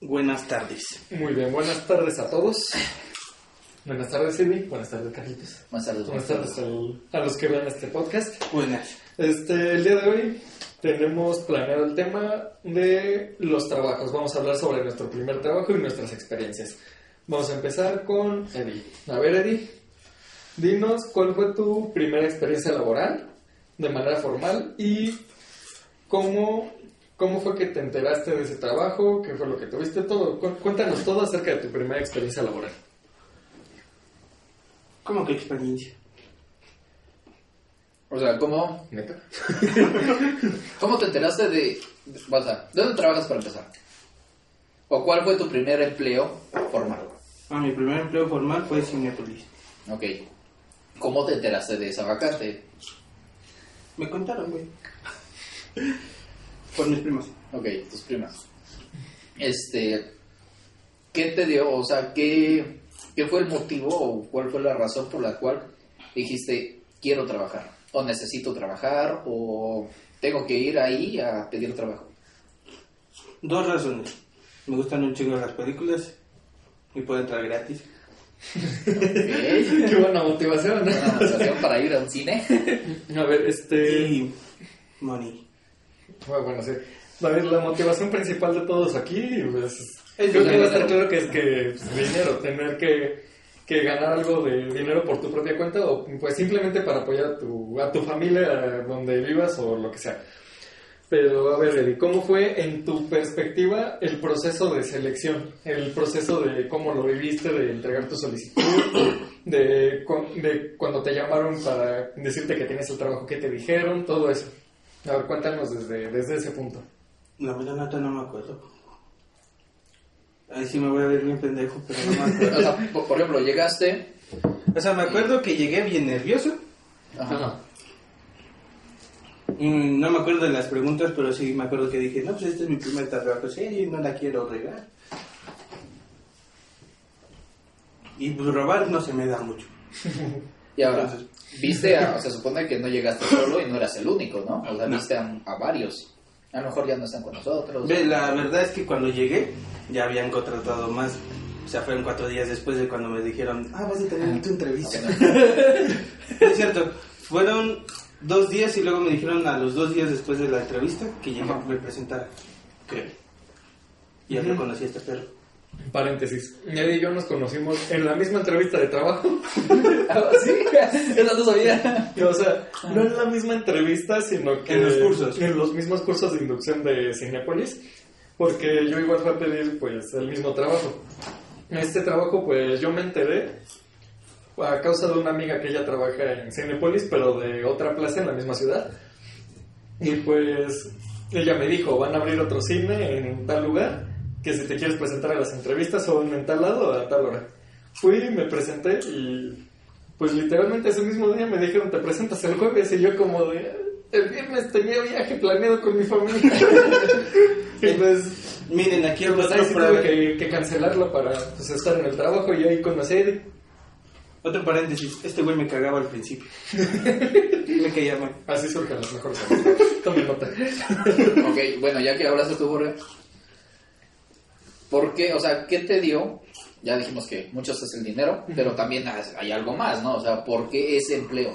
Buenas tardes. Muy bien, buenas tardes a todos. Buenas tardes, Amy. Buenas tardes, Carlitos. Buenas tardes. Buenas tardes a los que vean este podcast. Buenas. Este, el día de hoy tenemos planeado el tema de los trabajos. Vamos a hablar sobre nuestro primer trabajo y nuestras experiencias. Vamos a empezar con Eddie. A ver, Eddie, dinos cuál fue tu primera experiencia laboral de manera formal y cómo, cómo fue que te enteraste de ese trabajo, qué fue lo que tuviste, todo. Cu- Cuéntanos todo acerca de tu primera experiencia laboral. ¿Cómo que experiencia? O sea, ¿cómo, ¿Neta? ¿cómo te enteraste de... O sea, ¿de dónde trabajas para empezar? ¿O cuál fue tu primer empleo formal? Ah, mi primer empleo formal fue Cinepolis. Ok. ¿Cómo te enteraste de esa vacante? Me contaron, güey. Por mis primos. Ok, tus primas. Este... ¿Qué te dio? O sea, ¿qué, ¿qué fue el motivo o cuál fue la razón por la cual dijiste, quiero trabajar? ¿O necesito trabajar? ¿O tengo que ir ahí a pedir trabajo? Dos razones. Me gustan un chingo las películas y puedo entrar gratis. Ok. Qué buena motivación, ¿no? Una motivación para ir a un cine. A ver, este... Y money. Bueno, bueno, sí. A ver, la motivación principal de todos aquí, pues, Es creo que va a estar claro que es que pues, dinero, tener que, que ganar algo de dinero por tu propia cuenta o pues simplemente para apoyar a tu, a tu familia donde vivas o lo que sea. Pero a ver, Eddie, ¿cómo fue en tu perspectiva el proceso de selección? El proceso de cómo lo viviste, de entregar tu solicitud, de, de cuando te llamaron para decirte que tienes el trabajo que te dijeron, todo eso. A ver, cuéntanos desde, desde ese punto. La verdad, neta, no me acuerdo. Ahí sí me voy a ver bien pendejo, pero no me O acuerdo. sea, por, por ejemplo, llegaste. o sea, me acuerdo que llegué bien nervioso. Ajá. Mm, No me acuerdo de las preguntas, pero sí me acuerdo que dije, no, pues este es mi primer trabajo serio y no la quiero regar. Y pues robar no se me da mucho. Y ahora, Entonces- viste, a, o sea, supone que no llegaste solo y no eras el único, ¿no? O sea, No. viste a, a varios. A lo mejor ya no están con nosotros. Ve, la verdad es que cuando llegué ya habían contratado más. O sea, fueron cuatro días después de cuando me dijeron, ah, vas a tener tu entrevista. es cierto, fueron dos días y luego me dijeron a los dos días después de la entrevista que llegué Ajá. me presentara. Creo. Y ya no conocí a este perro. Paréntesis. Eddie y yo nos conocimos en la misma entrevista de trabajo. Ah, ¿Sí? Eso no sabía. O sea, no en la misma entrevista, sino que En los cursos. En los mismos cursos de inducción de Cinepolis. Porque yo igual fui a pedir pues el mismo trabajo. Este trabajo pues yo me enteré a causa de una amiga que ella trabaja en Cinepolis, pero de otra plaza en la misma ciudad. Y pues ella me dijo, van a abrir otro cine en tal lugar, que si te quieres presentar a las entrevistas son en tal lado a tal hora. Fui, me presenté y pues literalmente ese mismo día me dijeron, te presentas el jueves y yo como de, el viernes tenía viaje planeado con mi familia. y pues, Miren, aquí el pues sí para- tuve que, que cancelarlo para pues, estar en el trabajo y ahí Eddie. otro paréntesis. Este güey me cagaba al principio. me caía mal. Así surgen las mejores. Tomen nota. Ok, bueno, ya que hablaste tú, Borre. ¿Por qué? O sea, ¿qué te dio? Ya dijimos que muchos es el dinero, pero también hay algo más, ¿no? O sea, ¿por qué ese empleo?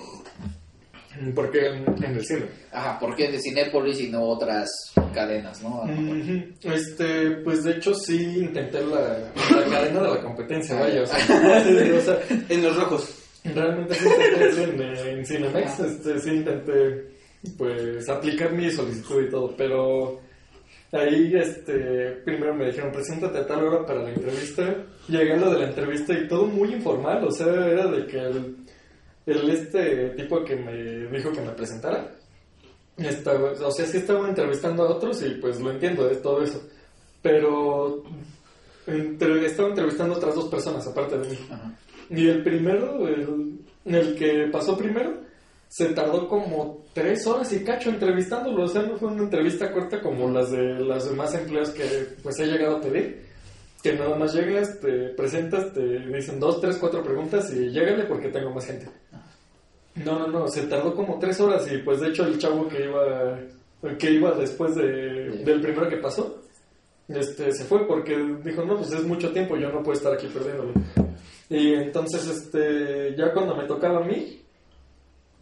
Porque en, en el cine. Ajá, ¿por qué de Cinépolis y no otras cadenas, no? Este, pues de hecho sí intenté la, la cadena de la competencia, vaya, o sea, sí, o sea, En los rojos. realmente sí intenté en, en Cinemex, este, sí intenté pues aplicar mi solicitud y todo, pero ahí este, primero me dijeron preséntate a tal hora para la entrevista, llegué a lo de la entrevista y todo muy informal, o sea, era de que el, el este tipo que me dijo que me presentara, estaba, o sea, sí estaba entrevistando a otros y pues lo entiendo de todo eso. Pero entre- estaba entrevistando a otras dos personas aparte de mí. Ajá. Y el primero, el, el que pasó primero, se tardó como tres horas y cacho entrevistándolo. O sea, no fue una entrevista corta como las de las demás empleos que pues he llegado a pedir. Que nada más llegas, te presentas, te dicen dos, tres, cuatro preguntas y llégale porque tengo más gente. No, no, no, se tardó como tres horas y pues de hecho el chavo que iba que iba después de, del primero que pasó este, se fue porque dijo, no, pues es mucho tiempo, yo no puedo estar aquí perdiéndolo. Y entonces, este, ya cuando me tocaba a mí,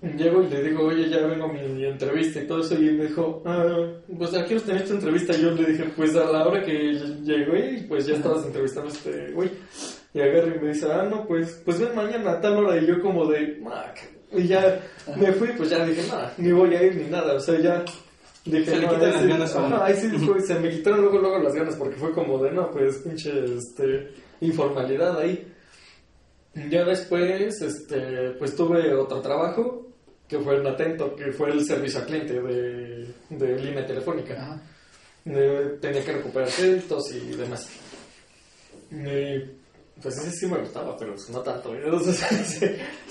llego y le digo, oye, ya vengo a mi entrevista y todo eso, y me dijo, ah, pues aquí quieres tener tu entrevista. Y yo le dije, pues a la hora que llegué, pues ya estabas entrevistando a este güey. Y agarra y me dice, ah, no, pues, pues ven mañana a tal hora. Y yo como de, Mac. Y ya me fui, pues ya dije, nada, ni voy a ir ni nada. O sea, ya dije, se le quitan las ganas a ahí sí fue, se me quitaron luego, luego las ganas porque fue como de, no, pues pinche, este, informalidad ahí. Ya después, este, pues tuve otro trabajo que fue el Atento, que fue el servicio al cliente de, de línea telefónica. tenía que recuperar créditos y demás. Y pues ese sí me gustaba, pero pues no tanto. Entonces,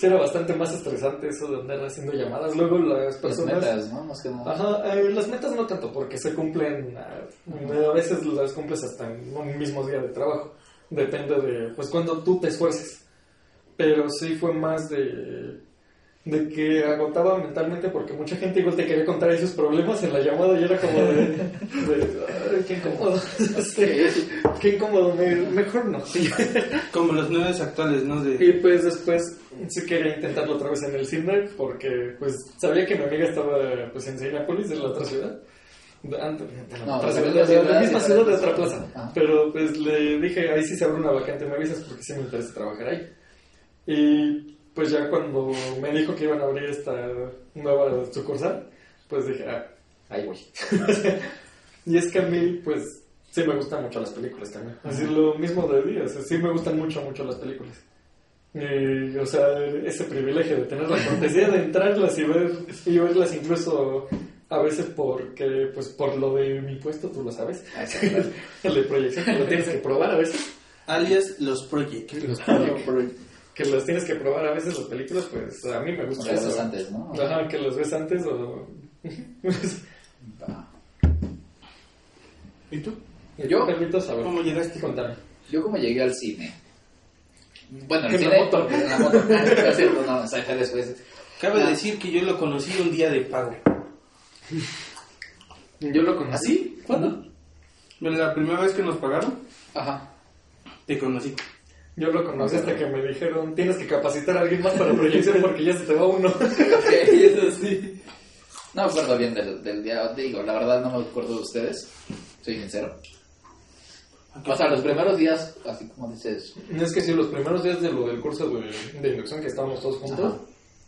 era bastante más estresante eso de andar haciendo llamadas. Luego las personas... Las metas, ¿no? Más que nada. Ajá, eh, las metas no tanto, porque se cumplen... a veces las cumples hasta en un mismo día de trabajo. Depende de, pues, cuando tú te esfuerces. Pero sí fue más de de que agotaba mentalmente porque mucha gente igual te quería contar esos problemas en la llamada y era como de, qué incómodo qué incómodo mejor no. Como los nueve actuales no y pues después sí quería intentarlo otra vez en el cine porque pues sabía que mi amiga estaba pues en Sinapolis en la otra ciudad. Antes, no, de la misma ciudad de otra plaza. Ah. pero pues le dije ahí sí se abre una vacante me avisas porque sí me interesa trabajar ahí y pues ya cuando me dijo que iban a abrir esta nueva sucursal, pues dije, ah, ahí voy. y es que a mí, pues, sí me gustan mucho las películas también. Así lo mismo de días, sí me gustan mucho, mucho las películas. Y, o sea, ese privilegio de tener la cortesía de entrarlas y, ver, y verlas incluso a veces porque, pues por lo de mi puesto, tú lo sabes. Ah, el de proyección, lo tienes que probar a veces. Alias los project. Los project que los tienes que probar a veces las películas, pues a mí me gusta eso. ves antes, ¿no? Ajá, que los ves antes o... ¿Y tú? Yo, saber. ¿Cómo llegaste? Contarme. Yo como llegué al cine. Bueno, el cine... La moto. En la moto. Ah, cierto, no, o después. Cabe ah. decir que yo lo conocí un día de pago. Yo lo conocí. ¿Así? ¿Cuándo? La primera vez que nos pagaron. Ajá. Te conocí. Yo lo conocí hasta que me dijeron, tienes que capacitar a alguien más para proyección porque ya se te va uno. ok, eso sí. No me acuerdo bien del, del día, digo, la verdad no me acuerdo de ustedes, soy sincero. O sea, los primeros días, así como dices... Es que sí, los primeros días de lo del curso de, de inducción que estábamos todos juntos,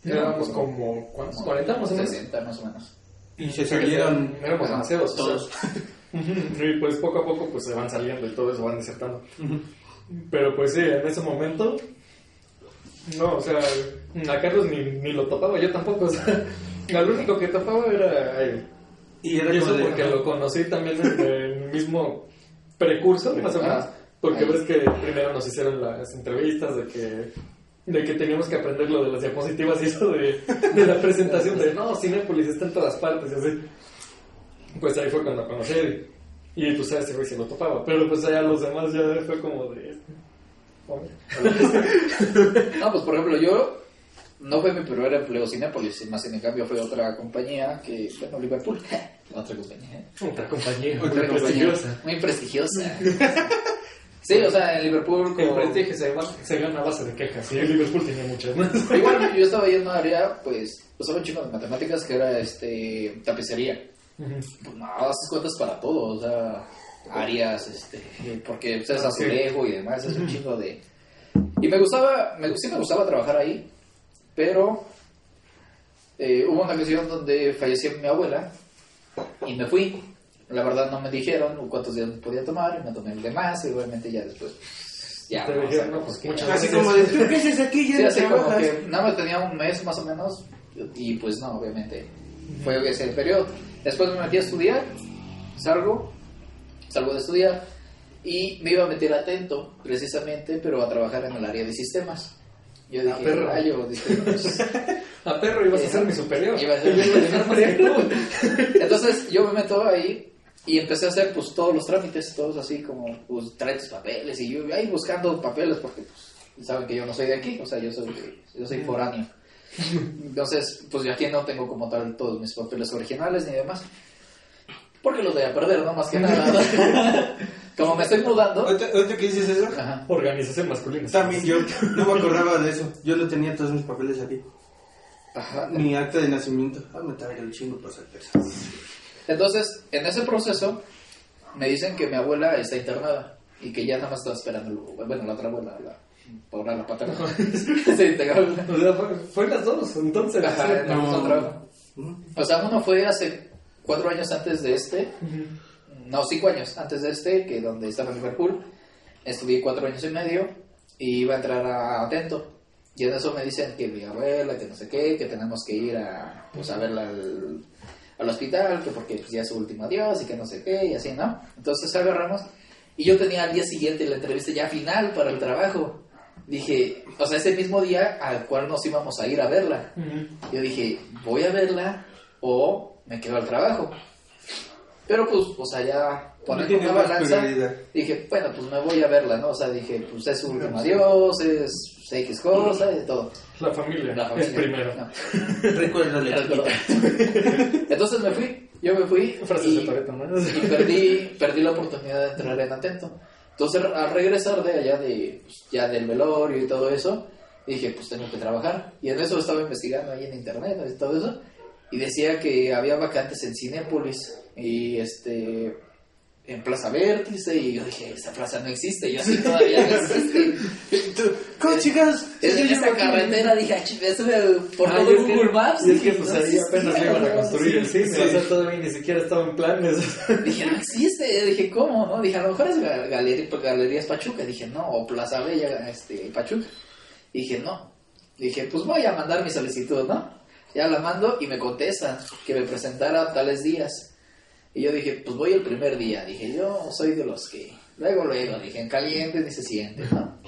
éramos como, ¿cuántos? ¿40 más o menos? 60 más o menos. Y se salieron... Éramos demasiados. Todos. y pues poco a poco pues se van saliendo y todo eso van desertando. Pero pues sí, en ese momento, no, o sea, a Carlos ni, ni lo topaba, yo tampoco, o sea, al único que topaba era él. Y, era eso porque lo conocí también en el mismo precurso, más o menos, porque ves que primero nos hicieron las entrevistas de que de que teníamos que aprender lo de las diapositivas y eso de, de la presentación de no, Cinepolis está en todas partes y así. Pues ahí fue cuando conocí y pues a ese güey se lo topaba. Pero pues allá los demás ya fue como de. No, pues por ejemplo, yo no fue mi primer empleo Cinepolis, más en cambio fue otra compañía que, bueno, Liverpool. otra compañía. Otra compañía. Otra, prestigiosa. Muy prestigiosa. Sí, o sea, en Liverpool. El prestigio se, se gana a base de quejas. Y en Liverpool tenía muchas Igual, yo estaba yendo a área, pues, usaba un chico de matemáticas que era este tapicería. Pues no, haces cuentas para todo, o sea, áreas, este, porque pues, es azulejo y demás, es un chingo de... Y me gustaba, me, sí me gustaba trabajar ahí, pero eh, hubo una ocasión donde falleció mi abuela y me fui. La verdad no me dijeron cuántos días podía tomar, y me tomé el de más y obviamente ya después ya, Te dijeron, no, pues, muchas así como de, ¿qué haces aquí? Ya sí, así como que nada más tenía un mes más o menos y pues no, obviamente fue ese periodo. Después me metí a estudiar, salgo, salgo de estudiar y me iba a meter atento, precisamente, pero a trabajar en el área de sistemas. Yo dije, a perro. Rayo, a perro ibas a ser mi superior. Iba a ser mi superior. Entonces yo me meto ahí y empecé a hacer pues todos los trámites, todos así como, pues trae tus papeles y yo ahí buscando papeles porque pues, saben que yo no soy de aquí, o sea, yo soy, yo soy foráneo. Entonces, pues yo aquí no tengo como tal todos mis papeles originales ni demás. Porque los voy a perder, ¿no? Más que nada. estoy mudando. Ahorita, que dices eso, Ajá. Organización masculina. también yo no me acordaba de eso. Yo no tenía todos mis papeles aquí. Ajá. Mi acta de nacimiento. Ah, me traeré un chingo para hacer. Entonces, en ese proceso, me dicen que mi abuela está internada y que ya nada más está esperando, bueno, la otra abuela, la, ahora la paterna. se integró. O sea, fue, fue las dos, entonces. Ajá, el No. ¿Mm? O sea, uno fue hace cuatro años antes de este, no, cinco años antes de este, que donde estaba en Liverpool, estuve cuatro años y medio y iba a entrar a Atento. Y en eso me dicen que mi abuela, que no sé qué, que tenemos que ir a, pues, a verla al, al hospital, que porque pues, ya es su último adiós y que no sé qué, y así, ¿no? Entonces agarramos y yo tenía al día siguiente la entrevista ya final para el trabajo. Dije, o sea, ese mismo día al cual nos íbamos a ir a verla. Yo dije, voy a verla o me quedo al trabajo. Pero pues, o sea, ya tiene una balanza, dije, bueno, pues me voy a verla, ¿no? O sea, dije, pues es su último adiós, es X cosa y todo. La familia, La familia. es primero. No. Recuérdale. Entonces me fui, yo me fui y, de y perdí, perdí la oportunidad de entrar en Atento. Entonces al regresar de allá de, pues, ya del velorio y todo eso, dije, pues tengo que trabajar. Y en eso estaba investigando ahí en internet y todo eso. Y decía que había vacantes en Cinépolis y este en Plaza Vértice y yo dije, esta plaza no existe, yo así todavía no existe. ¿Cómo, chicas? En Yo esta llevo aquí- carretera dije, "Ah, por Ah, todo y es que- Google Maps. Y es que pues no ahí apenas iban a construir el cine, sí. o sea, todavía ni siquiera estaba en planes. Dije, no existe. Dije, ¿cómo? no Dije, a lo mejor es Galería, Galerías Pachuca. Dije, no, o Plaza Bella, este, Pachuca. Dije, no. Dije, pues voy a mandar mi solicitud, ¿no? Ya la mando y me contestan que me presentara tales días. Y yo dije, pues voy el primer día. Dije, yo soy de los que luego, luego, dije, en caliente ni se siente, ¿no?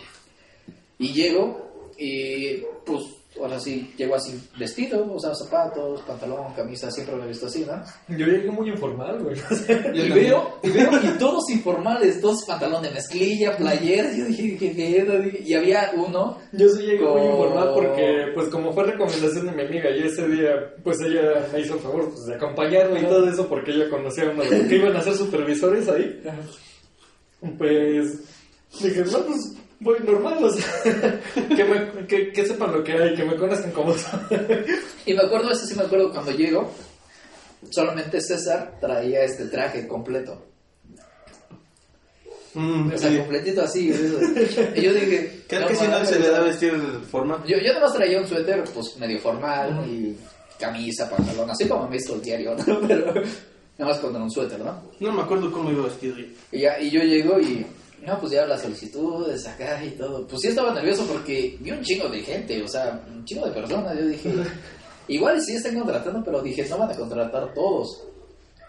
Y llego y pues ahora sí, llego así vestido, o sea, zapatos, pantalón, camisa, siempre me he visto así, ¿no? Yo llegué muy informal, güey. o Y veo, y veo, y todos informales, todos pantalón de mezclilla, playera, yo dije, ¿qué pedo? Y había uno, Yo sí llegué muy informal porque, pues como fue recomendación de mi amiga y ese día, pues ella me hizo el favor pues, de acompañarme y todo eso porque ella conocía a uno de los que iban a ser supervisores ahí. Pues dije, no, pues voy normal, o sea, que, me, que, que sepan lo que hay, que me conozcan como soy. y me acuerdo, ese sí me acuerdo cuando llego, solamente César traía este traje completo, Mm, o sea, sí. completito así, eso. y yo dije, Creo que si no se le da vestir de forma. Yo, yo nomás traía un suéter, pues medio formal, y camisa, pantalón, así como me visto el diario, ¿no? Pero nada más con un suéter, ¿no? No me acuerdo cómo iba vestido yo. Y, ya, y yo llego y, no, pues ya las solicitudes acá y todo. Pues sí estaba nervioso porque vi un chingo de gente, o sea, un chingo de personas. Yo dije, igual sí están contratando, pero dije, no van a contratar todos.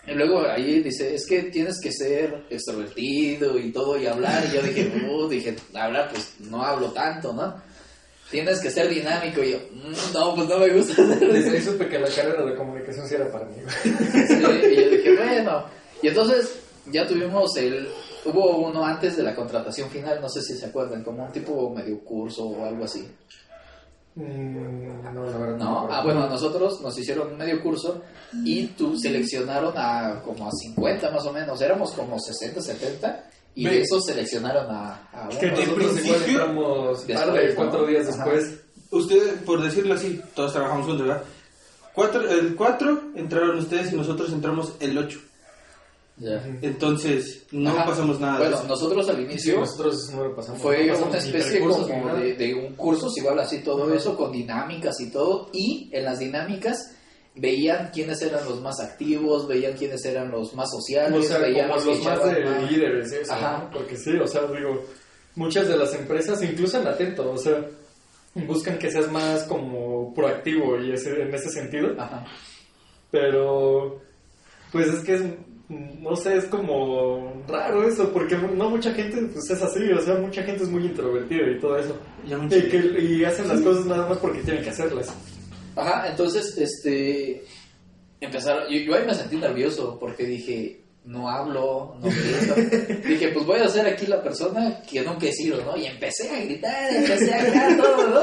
Y luego ahí dice, es que tienes que ser extrovertido y todo y hablar. Y yo dije, uh, dije, hablar, pues no hablo tanto, ¿no? Tienes que ser dinámico. Y yo, "Mm, no, pues no me gusta Desde ahí supe que la carrera de comunicación sí era para mí. Sí, y yo dije, bueno. Y entonces ya tuvimos el. Hubo uno antes de la contratación final, no sé si se acuerdan, como un tipo medio curso o algo así. Mm, no, la verdad. ¿No? Ah, bueno, a nosotros nos hicieron un medio curso y tú seleccionaron a como a 50 más o menos, éramos como 60, 70 y de esos seleccionaron a, a Que igual principio, entramos después, tarde, ¿no? cuatro días Ajá. después. Usted, por decirlo así, todos trabajamos juntos, ¿verdad? Cuatro, el 4 entraron ustedes y nosotros entramos el 8. Ya. Entonces, no Ajá. pasamos nada de Bueno, eso. nosotros al Sí, inicio nosotros no lo pasamos. Fue no pasamos una especie como de, de un curso, si igual así todo eso, con dinámicas y todo. Y en las dinámicas veían quiénes eran los más activos, veían quiénes eran los más sociales, O sea, veían como los los que más de más. líderes, eso, Ajá. ¿no? Porque sí, o sea, digo, muchas de las empresas, incluso en Atento, o sea, buscan que seas más como proactivo y ese, en ese sentido, Ajá. pero pues es que es, no sé, es como raro eso, porque no mucha gente pues es así, o sea, mucha gente es muy introvertida y todo eso, y, que, y hacen las cosas nada más porque tienen que hacerlas. Ajá, entonces, este, empezaron, yo, yo ahí me sentí nervioso porque dije, no hablo, no grito. dije, pues voy a ser aquí la persona que nunca he sido, ¿no? Y empecé a gritar, empecé a gritar todo, ¿no?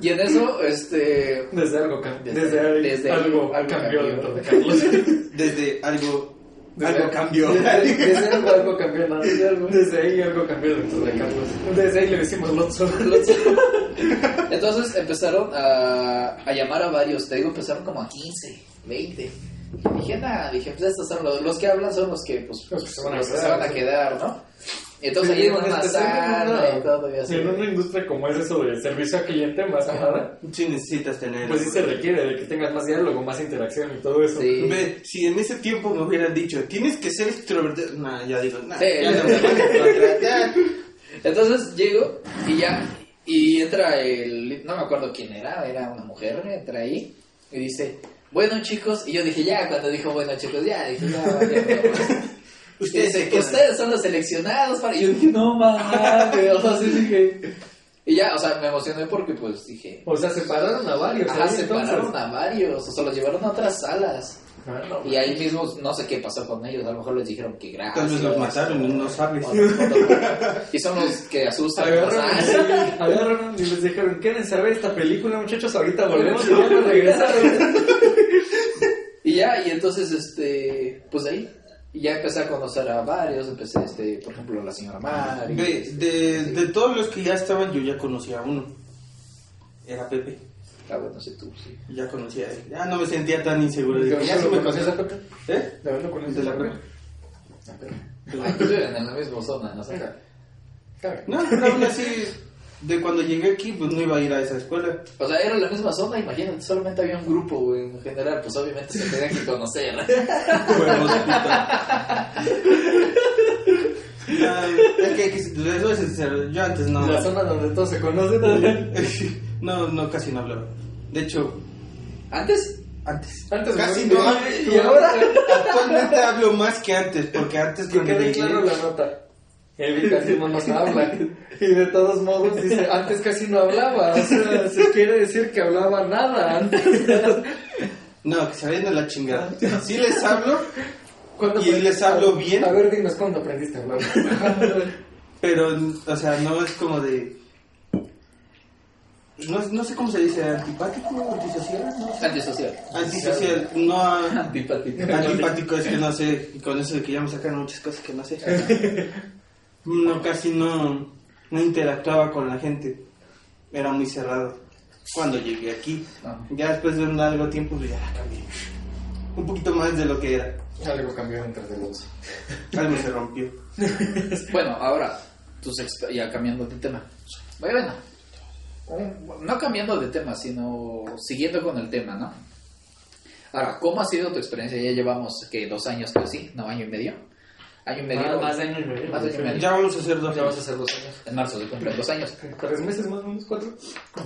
Y en eso, este, Desde algo, Desde- desde, desde algo, algo cambió Carlos. Desde algo Algo cambió. Desde, desde algo, algo cambió, ¿no? Desde, algo- desde ahí algo cambió dentro de Carlos. Desde ahí le decimos Lotso. Entonces empezaron a, a llamar a varios, te digo, empezaron como a 15, 20. Y dije, nada, dije, pues estos son los, los que hablan son los que, pues, Los que se van a los que quedar, se van a sí. quedar, ¿no? Entonces Sí, ahí una una- y todo y así. Y en una industria como es eso de servicio al cliente, más que nada, Sí necesitas tener... pues sí se requiere de que tengas más diálogo, más interacción y todo eso. Sí. Ve, si en ese tiempo me hubieran dicho, tienes que ser extrovertido... Nah, ya digo, nah, Sí, ya ya. no me van a. Entonces llego y ya, y entra el, no me acuerdo quién era, era una mujer, entra ahí y dice, bueno chicos, y yo dije, ya, cuando dijo bueno chicos, ya, dije, ya, ya, ya. Ustedes Dice, se quedan. ustedes son los seleccionados para... Y yo dije, no mames, o sea, sí dije... Y ya, o sea, me emocioné porque pues dije... O sea, separaron a varios. Ajá, separaron entonces. a varios, o sea, los llevaron a otras salas. Ah, no. Y ahí mismo no sé qué pasó con ellos, a lo mejor les dijeron que gracias. Tal vez los mataron y no sabes. Y son los que asustan. Agarraron, Ah, agarraron y les dijeron, quédense a ver esta película, muchachos, ahorita volvemos y ya regresaron. Y ya, y entonces, este, pues ahí, y ya empecé a conocer a varios, empecé, este, por ejemplo, la señora Mari. Ve, de, de todos los que ya estaban, yo ya conocía a uno. Era Pepe. Ah, bueno, sí, tú, sí. Ya conocía a él. Ya no me sentía tan inseguro. ¿De ya dónde me conocías a. Pepe? ¿Eh? ¿De lo conocías De a Pepe? Ah, pero- pues en la misma zona, no sé. No, pero aún así, de cuando llegué aquí, pues no iba a ir a esa escuela. O sea, era la misma zona, imagínate, solamente había un grupo, güey, en general, pues obviamente se tenían que conocer. Huevos, es que, que les voy a ser sincero, yo antes no. La zona donde todos se conocen. No, no, casi no hablaba. De hecho, ¿Antes? antes. Antes casi no, y ahora Actualmente hablo más que antes, porque antes que cuando quede claro la nota. Evi casi no nos habla. Y de todos modos dice, antes casi no hablaba. O sea, se quiere decir que hablaba nada antes. No, que se vayan a la chingada. Sí les hablo, ¿Cuándo Y aprendiste- les hablo bien. A ver, dinos cuándo aprendiste a hablar. pero, o sea, no es como de... No, no sé cómo se dice, antipático, antisocial, no sé. Antisocial. Antisocial, no... Antipático. Antipático es que no sé, y con eso de que ya me sacan muchas cosas que no sé. No, casi no, no interactuaba con la gente. Era muy cerrado. Cuando llegué aquí, Ah. ya después de un largo tiempo, pues ya cambié. Un poquito más de lo que era. Algo cambió entre de los. Algo se rompió. Bueno, ahora, tus ya cambiando de tema. Bueno, no cambiando de tema, sino siguiendo con el tema, ¿no? Ahora, ¿cómo ha sido tu experiencia? Ya llevamos, que ¿Dos años casi? ¿No? ¿Año y medio? ¿Año y medio? Ah, más de año y medio. Más de año y medio. Ya vamos a hacer dos. Ya vas a hacer dos años. En marzo se cumplen dos años. ¿Tres meses más o menos? ¿Cuatro? En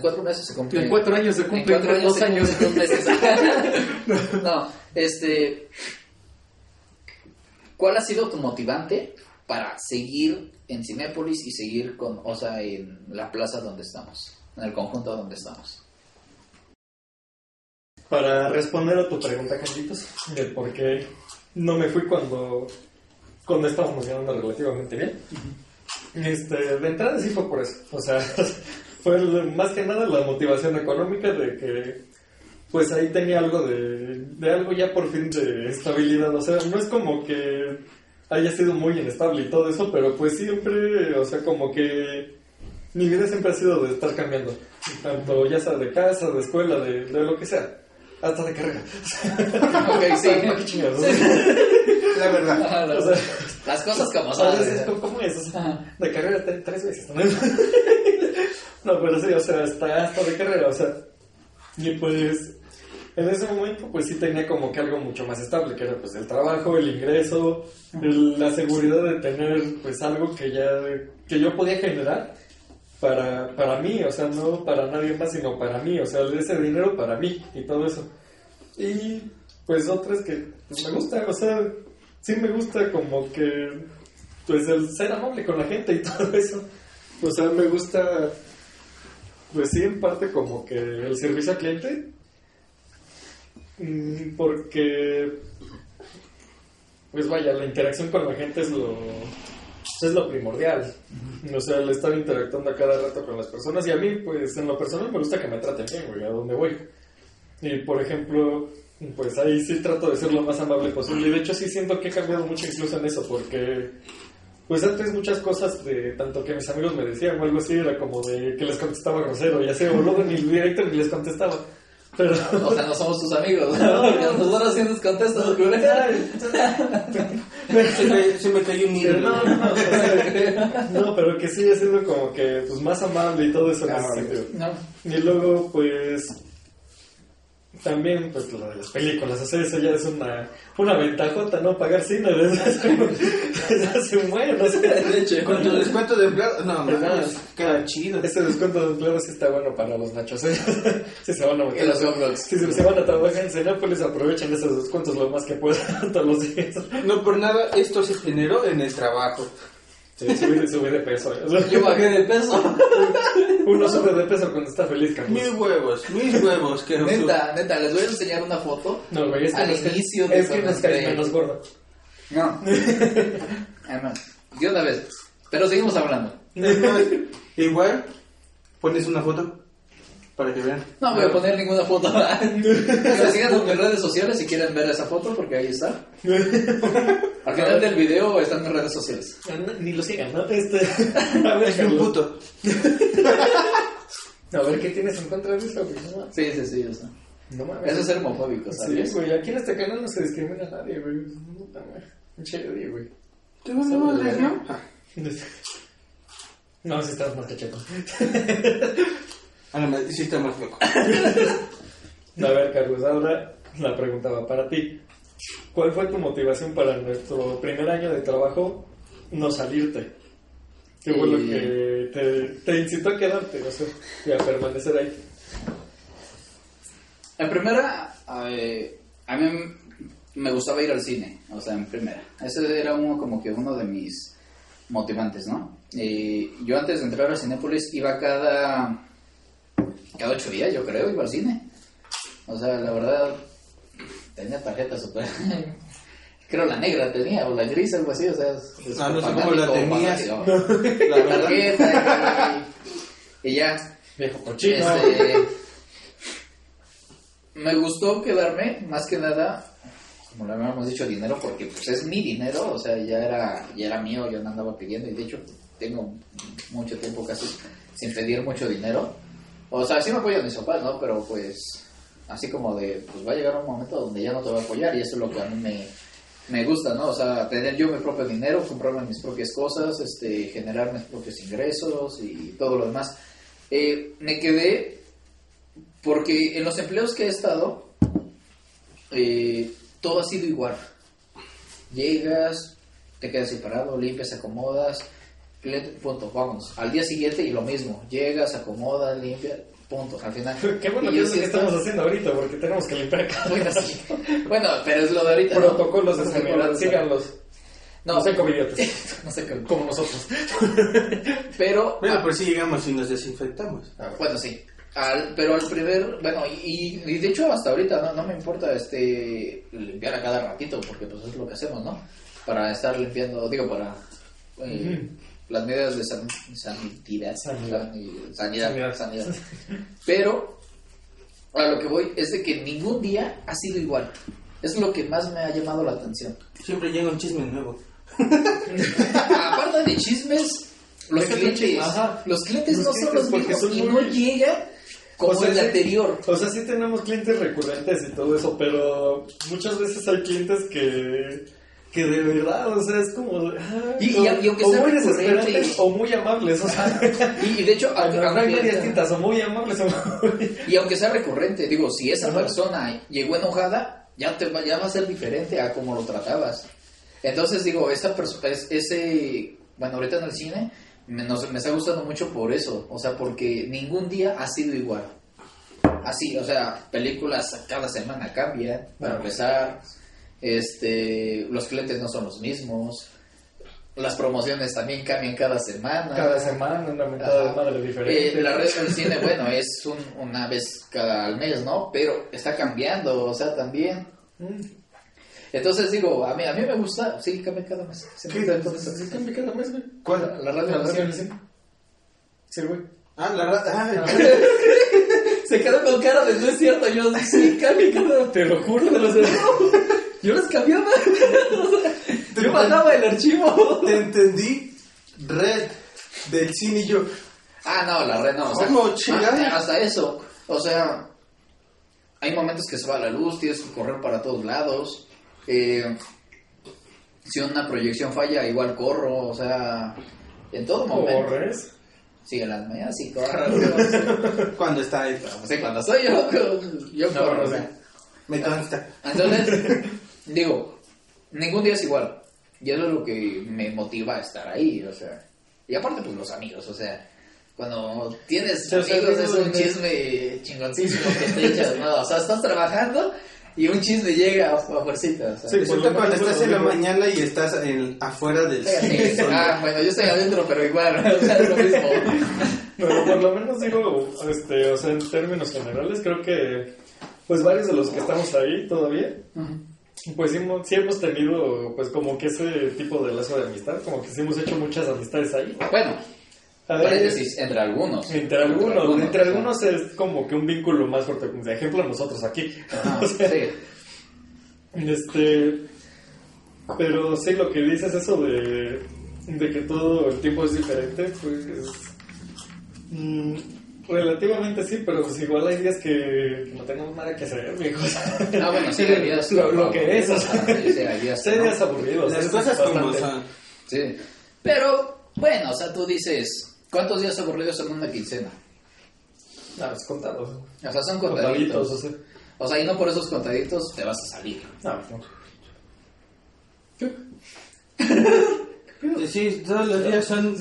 cuatro, en meses se cumplen. En cuatro años se En cumplen cuatro años dos se años. cumplen dos meses. no, este. ¿Cuál ha sido tu motivante para seguir en Cinépolis y seguir con, o sea, en la plaza donde estamos, en el conjunto donde estamos? Para responder a tu pregunta, Carlitos, de por qué no me fui cuando, cuando estábamos ganando relativamente bien. Este, de entrada sí fue por eso. O sea, fue más que nada la motivación económica de que pues ahí tenía algo de, de algo ya por fin de estabilidad. O sea, no es como que haya sido muy inestable y todo eso, pero pues siempre, o sea, como que mi vida siempre ha sido de estar cambiando. Tanto ya sea de casa, de escuela, de, de lo que sea. Hasta de carrera. Ok, sí. La verdad. O sea, Las cosas como son. ¿Cómo es? O sea, de carrera tre- tres veces. ¿no? pero sí, o sea, hasta, hasta de carrera, o sea. Y pues, en ese momento, pues sí tenía como que algo mucho más estable, que era pues el trabajo, el ingreso, el- la seguridad de tener pues algo que ya, que yo podía generar para, para mí, o sea, no para nadie más, sino para mí, o sea, ese dinero para mí y todo eso. Y pues otras que pues, me gusta, o sea, sí me gusta como que, pues el ser amable con la gente y todo eso. O sea, me gusta, pues sí, en parte como que el servicio al cliente, mm, porque, pues vaya, la interacción con la gente es lo, es lo primordial. O sea, el estar interactuando a cada rato con las personas. Y a mí, pues en lo personal me gusta que me traten bien, güey, a donde voy. Y por ejemplo, pues ahí sí trato de ser lo más amable posible. Y de hecho sí siento que he cambiado mucho incluso en eso, porque pues antes muchas cosas de tanto que mis amigos me decían o algo así, era como de que les contestaba grosero, ya sé, o luego ni directo ni les contestaba. Pero... O sea, no somos tus amigos, ¿no? Porque nosotros sí nos contestas, se, me, se me cayó un no, no, no, o sea, no, pero que sigue siendo como que pues más amable y todo eso en ese sentido. No. Y luego, pues, también, pues, lo de las películas, o sea, eso ya es una, una ventajota, ¿no? Pagar cine desde hace, un buen, no sé. De hecho, Con tu descuento de empleado, no, mames, queda chido. Ese descuento de empleo sí está bueno para los nachos, ¿eh? Sí se van a Y los hot. Si se van a trabajar en Cinépolis, aprovechen esos descuentos lo más que puedan todos los días. No por nada, esto se generó en el trabajo. Sí, subí, subí de peso. Yo bajé de peso. Uno sube de peso cuando está feliz, Carlos. Mis huevos, mis huevos, que Neta, neta, les voy a enseñar una foto. No, güey, es que Al nos cae- inicio de es que nos cae menos gordo. No. Además, de una vez. Pero seguimos hablando. Igual, pones una foto para que vean. No voy a poner ninguna foto. que sigan en mis redes sociales si quieren ver esa foto, porque ahí está. Al final del video están mis redes sociales. Ni lo sigan, ¿no? Este, a ver, Es un puto. A ver, ¿qué tienes en contra de eso, güey? No, Sí, sí, sí, eso. no mames. Eso es ser homofóbico, Sí, ¿sabes? güey, aquí en este canal no se discrimina a nadie, güey. Puta madre. Güey. ¿Te madres, no? Ah, No, si estás más cacheto. Ah, no, me- sí está más loco. A ver, Carlos, ahora la pregunta va para ti. ¿Cuál fue tu motivación para nuestro primer año de trabajo no salirte? ¿Qué fue lo Eh. que te, te incitó a quedarte, no sé, y a permanecer ahí? En primera, eh, a mí me gustaba ir al cine, o sea, en primera. Ese era uno, como que uno de mis motivantes, ¿no? Eh, yo antes de entrar a Cinépolis iba cada, cada ocho días, yo creo, iba al cine. O sea, la verdad, tenía tarjeta super... Creo la negra tenía, o la gris, algo así, o sea... Ah, no sé cómo la tenías. La tarjeta y, y ya. Viejo cochino. Este, me gustó quedarme, más que nada, como lo habíamos dicho, dinero, porque pues es mi dinero, o sea, ya era, ya era mío, yo no andaba pidiendo, y de hecho tengo mucho tiempo casi sin pedir mucho dinero. O sea, sí me apoyan mis papás, ¿no? Pero pues, así como de, pues va a llegar un momento donde ya no te va a apoyar, y eso es lo que a mí me, me gusta, ¿no? O sea, tener yo mi propio dinero, comprarme mis propias cosas, este, generar mis propios ingresos y todo lo demás. Eh, me quedé porque en los empleos que he estado, eh, todo ha sido igual. Llegas, te quedas separado, limpias, acomodas, punto, vamos. Al día siguiente y lo mismo. Llegas, acomodas, limpias, punto. Al final. Qué bueno que es lo que estamos haciendo ahorita, porque tenemos que limpiar cada Bueno, sí. Bueno, pero es lo de ahorita. ¿no? Protocolos de seguridad, síganlos. No, No sean covidiotas, no sé como nosotros. Pero. Bueno, pues sí llegamos y nos desinfectamos. Bueno, sí. Al- pero al primer, bueno, y, y de hecho hasta ahorita no, no me importa este limpiar a cada ratito, porque pues es lo que hacemos, ¿no? Para estar limpiando, digo, para eh, Ujú. Las medidas de san- sanidad, Sanidad. sani- sanidad, Sanidad. sanidad. Pero a lo que voy es de que ningún día ha sido igual. Es lo que más me ha llamado la atención. Siempre llega un chisme nuevo. Aparte de chismes, los Déjate clientes, los clientes Los no clientes, son los mismos y muy- no llegan como O sea, el sí- anterior. O sea, sí tenemos clientes recurrentes y todo eso, pero muchas veces hay clientes que, que de verdad, o sea, es como... ah, Y- y- o, y aunque o sea muy desesperantes o muy amables, o sea... Y, de hecho, aunque, hay medias tintas, o muy amables o muy... y aunque sea recurrente, digo, si esa Ajá. persona llegó enojada, ya, te va, ya va a ser diferente a como lo tratabas. Entonces, digo, esta persona, ese, bueno, ahorita en el cine, me, nos- me está gustando mucho por eso, o sea, porque ningún día ha sido igual. Así, o sea, películas cada semana cambian, para empezar, este, los clientes no son los mismos, las promociones también cambian cada semana. Cada semana una mentada de madre diferente. Eh, la red del cine, bueno, es un- una vez cada al mes, ¿no? Pero está cambiando, o sea, también. Mm. Entonces digo, a mí, a mí me gusta, sí, cambia cada mes. Sí, eso. ¿Sí cambia cada mes, güey? ¿Cuál? La radio del radio cine. Sí, güey. Ah, la rata. Ah, Se quedó con cara de no es cierto. Yo, sí, cambia, cara. Te lo juro, o sea, Yo los cambiaba. O sea, yo bajaba el archivo. Te entendí. Red del cine y yo. Ah, no, la red no. O sea, ¿Cómo chingada? hasta eso. O sea, hay momentos que se va la luz, tienes que correr para todos lados. Eh, si una proyección falla, igual corro. O sea, en todo momento. corres. Sí, en las mañanas sí corro. Cuando está ahí. sí, cuando soy yo, yo corro. no o sé. sea. Me consta. Entonces, digo, ningún día es igual. Y eso es lo que me motiva a estar ahí, o sea. Y aparte, pues los amigos, o sea. Cuando tienes Sí, o sea, amigos es un chisme chingoncísimo que te echas, ¿no? O sea, estás trabajando y un chisme llega a, a fuercita, o sea. Sí, por Resulta lo cuando menos estás en la mañana y estás en, afuera del Sí, cine. sí. Ah, bueno, yo estoy adentro, pero igual, o sea, es lo mismo. Pero por lo menos digo, este, o sea, en términos generales, creo que, pues varios de los que estamos ahí todavía, pues sí, hemos- sí hemos tenido, pues como que ese tipo de lazo de amistad, como que sí hemos hecho muchas amistades ahí. Bueno, A ver, paréntesis, entre algunos. Entre algunos, entre o sea. algunos es como que un vínculo más fuerte. De ejemplo, nosotros aquí. Ajá, O sea, sí. Este. Pero sí, lo que dices, eso de, de que todo el tiempo es diferente, pues. mm, relativamente sí, pero pues igual hay días que no tenemos nada que hacer, viejo. Ah, bueno, sí, hay días lo, lo que es, o sea, Sí, hay días sí, aburridos. Las cosas como son. Sí. Pero, bueno, o sea, tú dices, ¿cuántos días aburridos son una quincena? No, es contado. O sea, son Contaditos, contaditos. o sea. O sea, y no por esos contaditos te vas a salir. No, no. Sí, todos los días son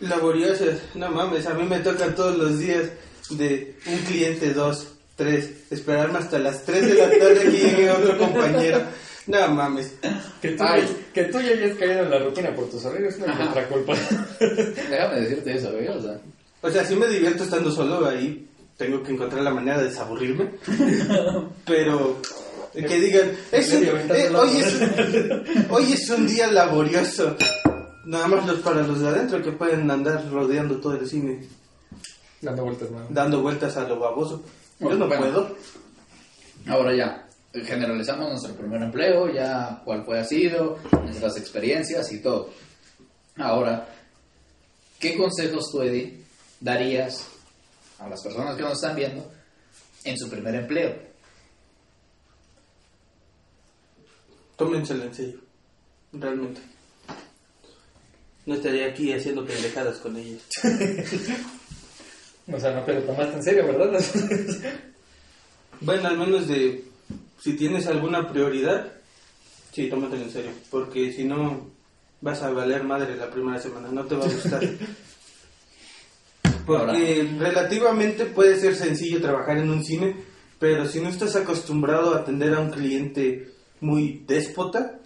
laboriosos. No mames, a mí me tocan todos los días de un cliente, dos, tres. Esperarme hasta las tres de la tarde que llegue otro compañero. No mames. Que tú, Ay. que tú ya hayas caído en la rutina por tus horarios no es nuestra culpa. Déjame decirte eso, ¿eh? O sea, O sea, sí me divierto estando solo ahí. Tengo que encontrar la manera de desaburrirme. Pero que digan, es un- eh, hoy, es un, hoy es un día laborioso. Nada más los para los de adentro que pueden andar rodeando todo el cine, Dando vueltas, ¿no? dando vueltas a lo baboso. Yo no Bueno. puedo. ahora ya, generalizamos nuestro primer empleo, ya cuál fue ha sido, nuestras experiencias y todo. Ahora, ¿qué consejos tú, Eddie, darías a las personas que nos están viendo en su primer empleo? Tómenselo en serio. Realmente. No estaría aquí haciendo pendejadas con ellos. O sea, no te lo tomaste en serio, ¿verdad? Bueno, al menos de si tienes alguna prioridad, sí, tómatelo en serio, porque si no vas a valer madre la primera semana, no te va a gustar. Porque relativamente puede ser sencillo trabajar en un cine, pero si no estás acostumbrado a atender a un cliente muy déspota,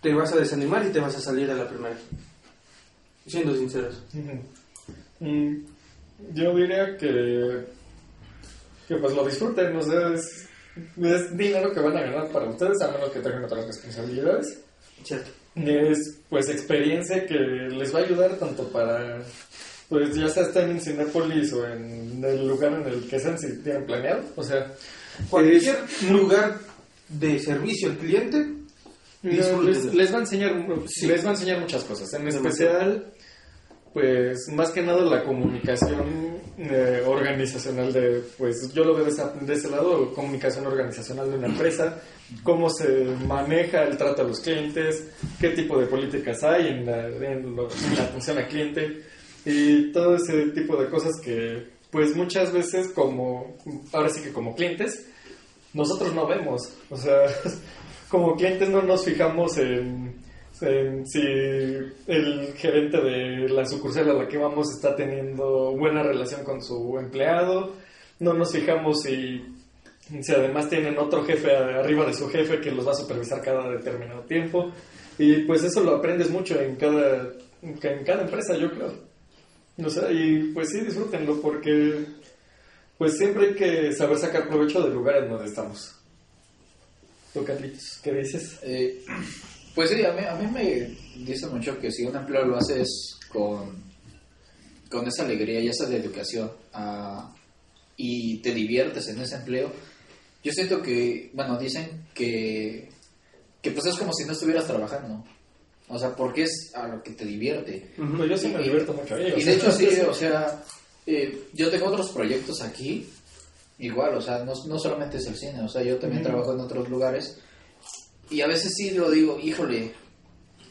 te vas a desanimar y te vas a salir a la primera. Siendo sinceros. Mm, Yo diría que, que pues lo disfruten, o sea, es, es dinero que van a ganar para ustedes, a menos que tengan otras responsabilidades. Cierto. Es pues experiencia que les va a ayudar tanto para, pues ya sea estén en Cinépolis o en el lugar en el que sean si tienen planeado, o sea, Cualquier lugar de servicio al cliente, No, les, les va a enseñar Sí. les va a enseñar muchas cosas en especial pues más que nada la comunicación eh, organizacional de pues yo lo veo de, esa- de ese lado comunicación organizacional de una empresa cómo se maneja el trato a los clientes qué tipo de políticas hay en la, en en la atención al cliente y todo ese tipo de cosas que pues muchas veces como ahora sí que como clientes nosotros no vemos. O sea, como clientes no nos fijamos en, si el gerente de la sucursal a la que vamos está teniendo buena relación con su empleado. No nos fijamos si, si además tienen otro jefe arriba de su jefe que los va a supervisar cada determinado tiempo. Y pues eso lo aprendes mucho en cada, en cada empresa, yo creo. O sea, y pues sí, disfrútenlo porque pues siempre hay que saber sacar provecho del lugar en donde estamos. ¿Tú, Carlitos, qué dices? Eh, pues sí, a mí, a mí me dice mucho que si un empleo lo haces con, con esa alegría y esa dedicación a, y te diviertes en ese empleo, yo siento que, bueno, dicen que, que pues es como si no estuvieras trabajando. O sea, porque es a lo que te divierte. Pues yo sí me divierto mucho o Y sea, de hecho sí, o sea, eh, yo tengo otros proyectos aquí, igual, o sea, no, no solamente es el cine, o sea, yo también trabajo en otros lugares y a veces sí lo digo, híjole,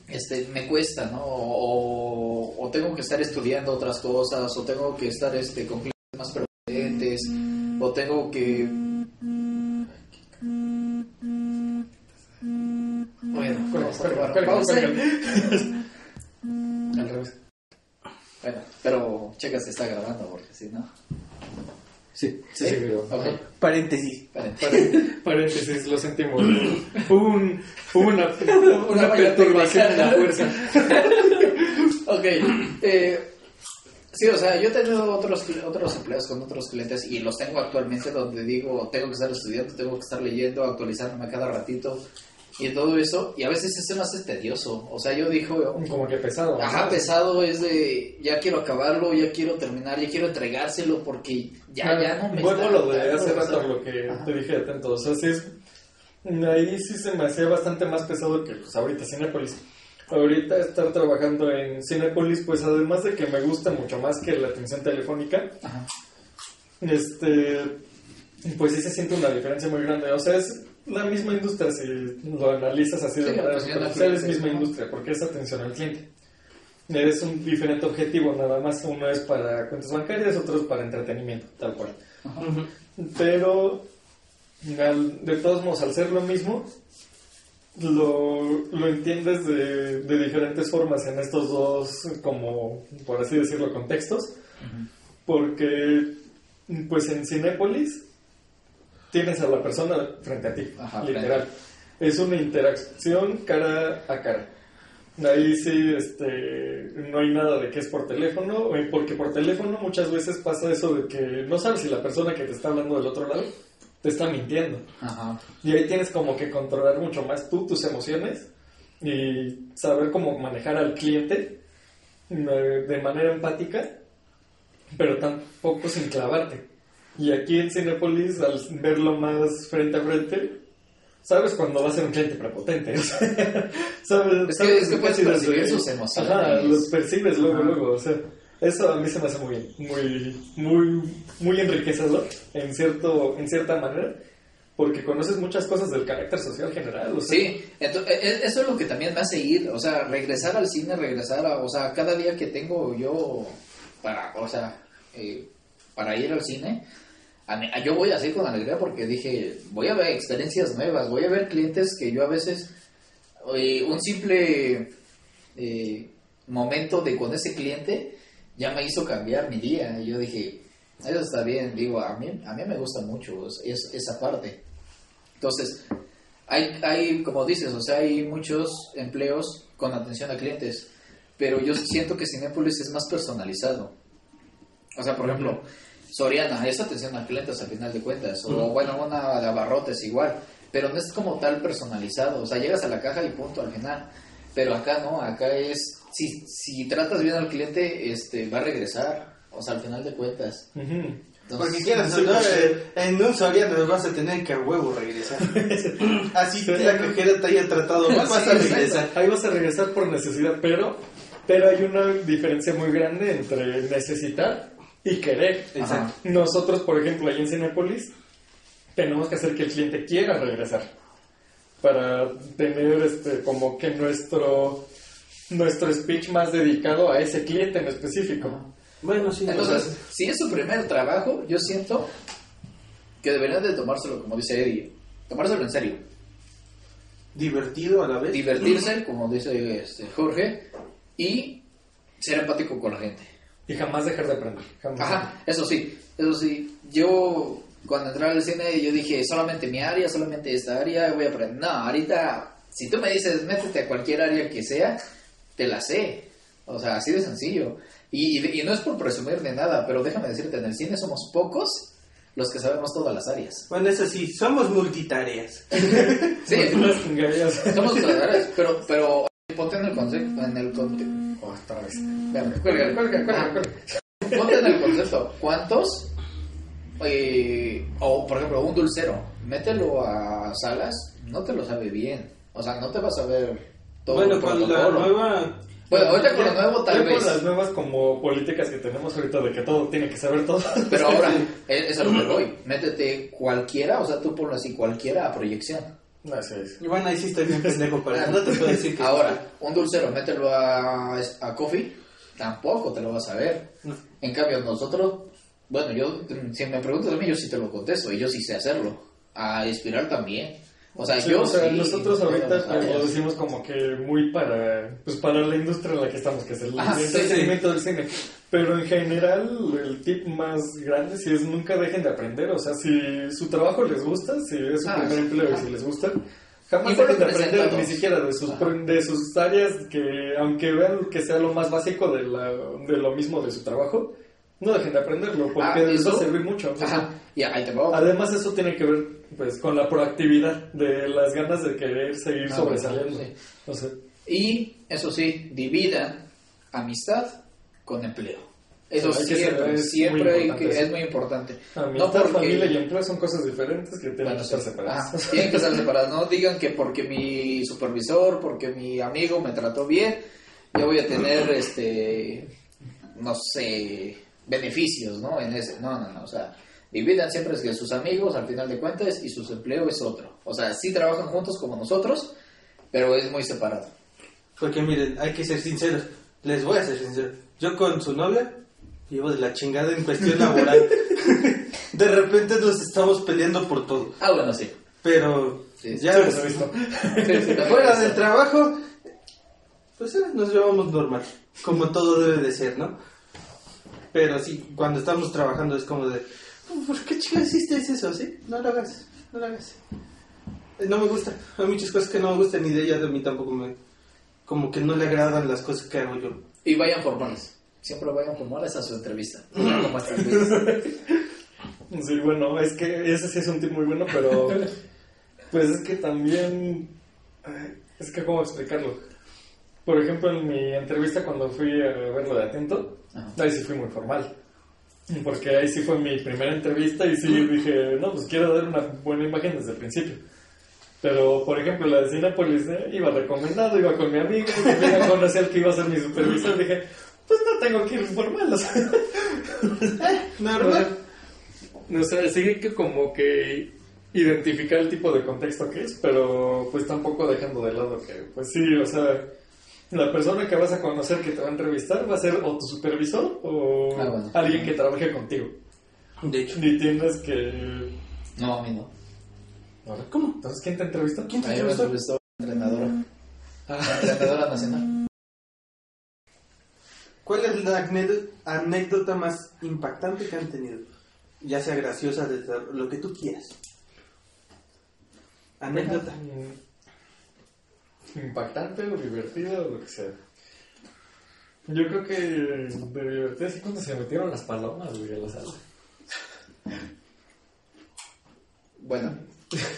este, me cuesta, ¿no? O, o tengo que estar estudiando otras cosas, o tengo que estar este, con clientes más permanentes, o tengo que... Bueno. Al revés. Bueno, pero checa si está grabando, porque si no... Sí. Sí, sí, pero- Ok. Paréntesis. Pare- Paréntesis, lo sentimos. Hubo un, hubo una, Una perturbación en la fuerza. Ok. Eh, sí, o sea, yo he tenido otros, otros empleos con otros clientes y los tengo actualmente donde digo, tengo que estar estudiando, tengo que estar leyendo, actualizándome cada ratito y todo eso. Y a veces eso me hace tedioso. O sea, yo digo, Como que pesado. ajá, pesado es de, ya quiero acabarlo, ya quiero terminar, ya quiero entregárselo porque ya, ya no me Vuelvo a está lo de hace rato, lo que ajá. te dije de atento. O sea, sí es. Ahí sí se me hacía bastante más pesado que pues, ahorita Cinépolis. Ahorita estar trabajando en Cinépolis, pues además de que me gusta mucho más que la atención telefónica, Ajá. este pues sí se siente una diferencia muy grande. O sea, es la misma industria si lo analizas así de Sí, manera atención al superficial, es misma industria, porque es atención al cliente. Es un diferente objetivo, nada más. Uno es para cuentas bancarias, otro es para entretenimiento, tal cual. Pero al- de todos modos, al ser lo mismo, lo, lo entiendes de, de diferentes formas en estos dos, como por así decirlo, contextos. Porque, pues en Cinépolis, tienes a la persona frente a ti, Ajá, literal. Es una interacción cara a cara. Ahí sí, este, no hay nada de que es por teléfono, porque por teléfono muchas veces pasa eso de que no sabes si la persona que te está hablando del otro lado te está mintiendo. Ajá. Y ahí tienes como que controlar mucho más tú tus emociones y saber cómo manejar al cliente eh, de manera empática, pero tampoco sin clavarte. Y aquí en Cinepolis, al verlo más frente a frente, sabes cuando va a ser un cliente prepotente. o sea, sabes, Es que- sabes es que puedes percibir sus emociones. Ajá, los percibes luego, Ajá. luego. O sea, eso a mí se me hace muy, muy, muy, muy enriquecedor en, cierto, en cierta manera, porque conoces muchas cosas del carácter social general. O sea, Sí, ento- e- eso es lo que también me hace ir, o sea, regresar al cine, regresar a, o sea, cada día que tengo yo para, o sea, eh, para ir al cine, yo voy así con alegría porque dije, voy a ver experiencias nuevas, voy a ver clientes que yo a veces, eh, un simple eh, momento de con ese cliente ya me hizo cambiar mi día, y yo dije, eso está bien, digo, a mí, a mí me gusta mucho es- es- esa parte. Entonces, hay, hay, como dices, o sea, hay muchos empleos con atención a clientes, pero yo siento que Cinépolis es más personalizado. O sea, por ejemplo, Soriana es atención a clientes al final de cuentas, o bueno, una de abarrotes igual, pero no es como tal personalizado, o sea, llegas a la caja y punto al final. Pero acá no, acá es, si, si tratas bien al cliente, este, va a regresar, o sea, al final de cuentas. ujú. Entonces, Porque quieras no, eh, en un Soriano vas a tener que a huevo regresar. Así Sí. la cojera te haya tratado mal, Sí, vas a exacto. regresar. Ahí vas a regresar por necesidad, pero, pero hay una diferencia muy grande entre necesitar y querer. Ajá. Nosotros, por ejemplo, ahí en Cinepolis, tenemos que hacer que el cliente quiera regresar para tener este como que nuestro nuestro speech más dedicado a ese cliente en específico. Bueno, sí, Entonces, si es su primer trabajo, yo siento que deberían de tomárselo, como dice Eddie, tomárselo en serio. divertido a la vez. Divertirse, como dice este, Jorge, y ser empático con la gente. Y jamás dejar de aprender. Jamás. Ajá, eso sí, eso sí. Yo, cuando entré al cine, yo dije, solamente mi área, solamente esta área, voy a aprender. No, ahorita, si tú me dices, métete a cualquier área que sea, te la sé. O sea, así de sencillo. Y, y- y no es por presumir de nada, pero déjame decirte, en el cine somos pocos los que sabemos todas las áreas. Bueno, eso sí, somos multitareas. Sí, somos áreas, pero, pero ponte en el concepto, en el concepto. Otra vez. Espérame, cuelga, cuelga, cuelga, cuelga. Ponte en el concepto, ¿cuántos eh, o por ejemplo, un dulcero, mételo a salas, no te lo sabe bien. O sea, no te vas a ver todo bueno, con la nueva. Bueno, ahorita con lo nuevo tal vez. con las nuevas como políticas que tenemos ahorita de que todo tiene que saber todo. Pero ahora, es, es a lo que voy. Métete cualquiera, o sea, tú ponlo así, cualquiera a proyección. Así es. Y bueno, ahí sí estoy bien pendejo para eso. No te puedo decir que. Ahora, un dulcero, mételo a, a coffee, tampoco te lo vas a ver. No. En cambio, nosotros, bueno, yo, si me preguntas a mí, yo sí te lo contesto y yo sí sé hacerlo. A espiral también. O sea, Sí, yo o sea, sí, nosotros ahorita decimos como que muy para pues para la industria en la que estamos, que es el, Ah, el sí, entretenimiento del cine. Pero en general, el tip más grande sí es nunca dejen de aprender. O sea, si su trabajo les gusta, si es su Ah, primer empleo y si les gusta, jamás dejen de aprender ni siquiera de sus, de sus áreas que, aunque vean que sea lo más básico de, la, de lo mismo de su trabajo, no dejen de aprenderlo porque Ah, les va a servir mucho. O sea, Ajá, y ahí te va. Además eso tiene que ver pues con la proactividad de las ganas de querer seguir Ah, sobresaliendo. bueno, O sea, Y, eso sí, dividan amistad con empleo. Eso Hay que siempre, ser- es siempre muy hay que, eso. es muy importante. amistad, porque- familia y empleo son cosas diferentes que tienen Bueno, que estar sí. separadas. Ajá, tienen que estar separadas. No digan que porque mi supervisor, porque mi amigo me trató bien, yo voy a tener, este, no sé, beneficios, ¿no? En ese, no, no, no. O sea, dividan siempre es que sus amigos, al final de cuentas, y sus empleos es otro. O sea, sí trabajan juntos como nosotros, pero es muy separado. Porque miren, hay que ser sinceros. Les voy a ser sincero. Yo con su novia llevo de la chingada en cuestión laboral. de repente nos estamos peleando por todo. Ah, bueno, sí. Pero Sí, ya los he visto. Fuera del trabajo, pues eh, nos llevamos normal. Como todo debe de ser, ¿no? Pero sí, cuando estamos trabajando es como de, ¿por qué chingas hiciste eso? ¿Sí? No lo hagas, no lo hagas. Eh, No me gusta. Hay muchas cosas que no me gustan y de ella de mí tampoco me... Como que no le agradan las cosas que hago yo. Y vayan formales. Siempre vayan formales a su entrevista. Sí, bueno, es que ese sí es un tip muy bueno, pero pues es que también es que cómo explicarlo. Por ejemplo, en mi entrevista cuando fui a verlo de atento, Ajá. ahí sí fui muy formal. Porque ahí sí fue mi primera entrevista y sí dije, no, pues quiero dar una buena imagen desde el principio. Pero, por ejemplo, la de Cinepolis ¿eh? iba recomendado, iba con mi amigo, ya conocí al que iba a ser mi supervisor, dije, pues no tengo que ir formal, o sea, Normal. o sea, hay que como que identificar el tipo de contexto que es, pero pues tampoco dejando de lado que, pues sí, o sea, la persona que vas a conocer que te va a entrevistar va a ser o tu supervisor o Ah, bueno. alguien que trabaje contigo. De hecho. Ni tienes que... No, a mí no. Ahora, ¿Cómo? Entonces, ¿quién te entrevistó? ¿Quién te mí me entrevistó? entrevistó la entrenadora. Ah, La entrenadora nacional. ¿Cuál es la anécdota, más impactante que han tenido? Ya sea graciosa, de lo que tú quieras. Anécdota. Impactante o divertida o lo que sea. Yo creo que de divertida sí cuando se metieron las palomas, güey, a la sala. Bueno,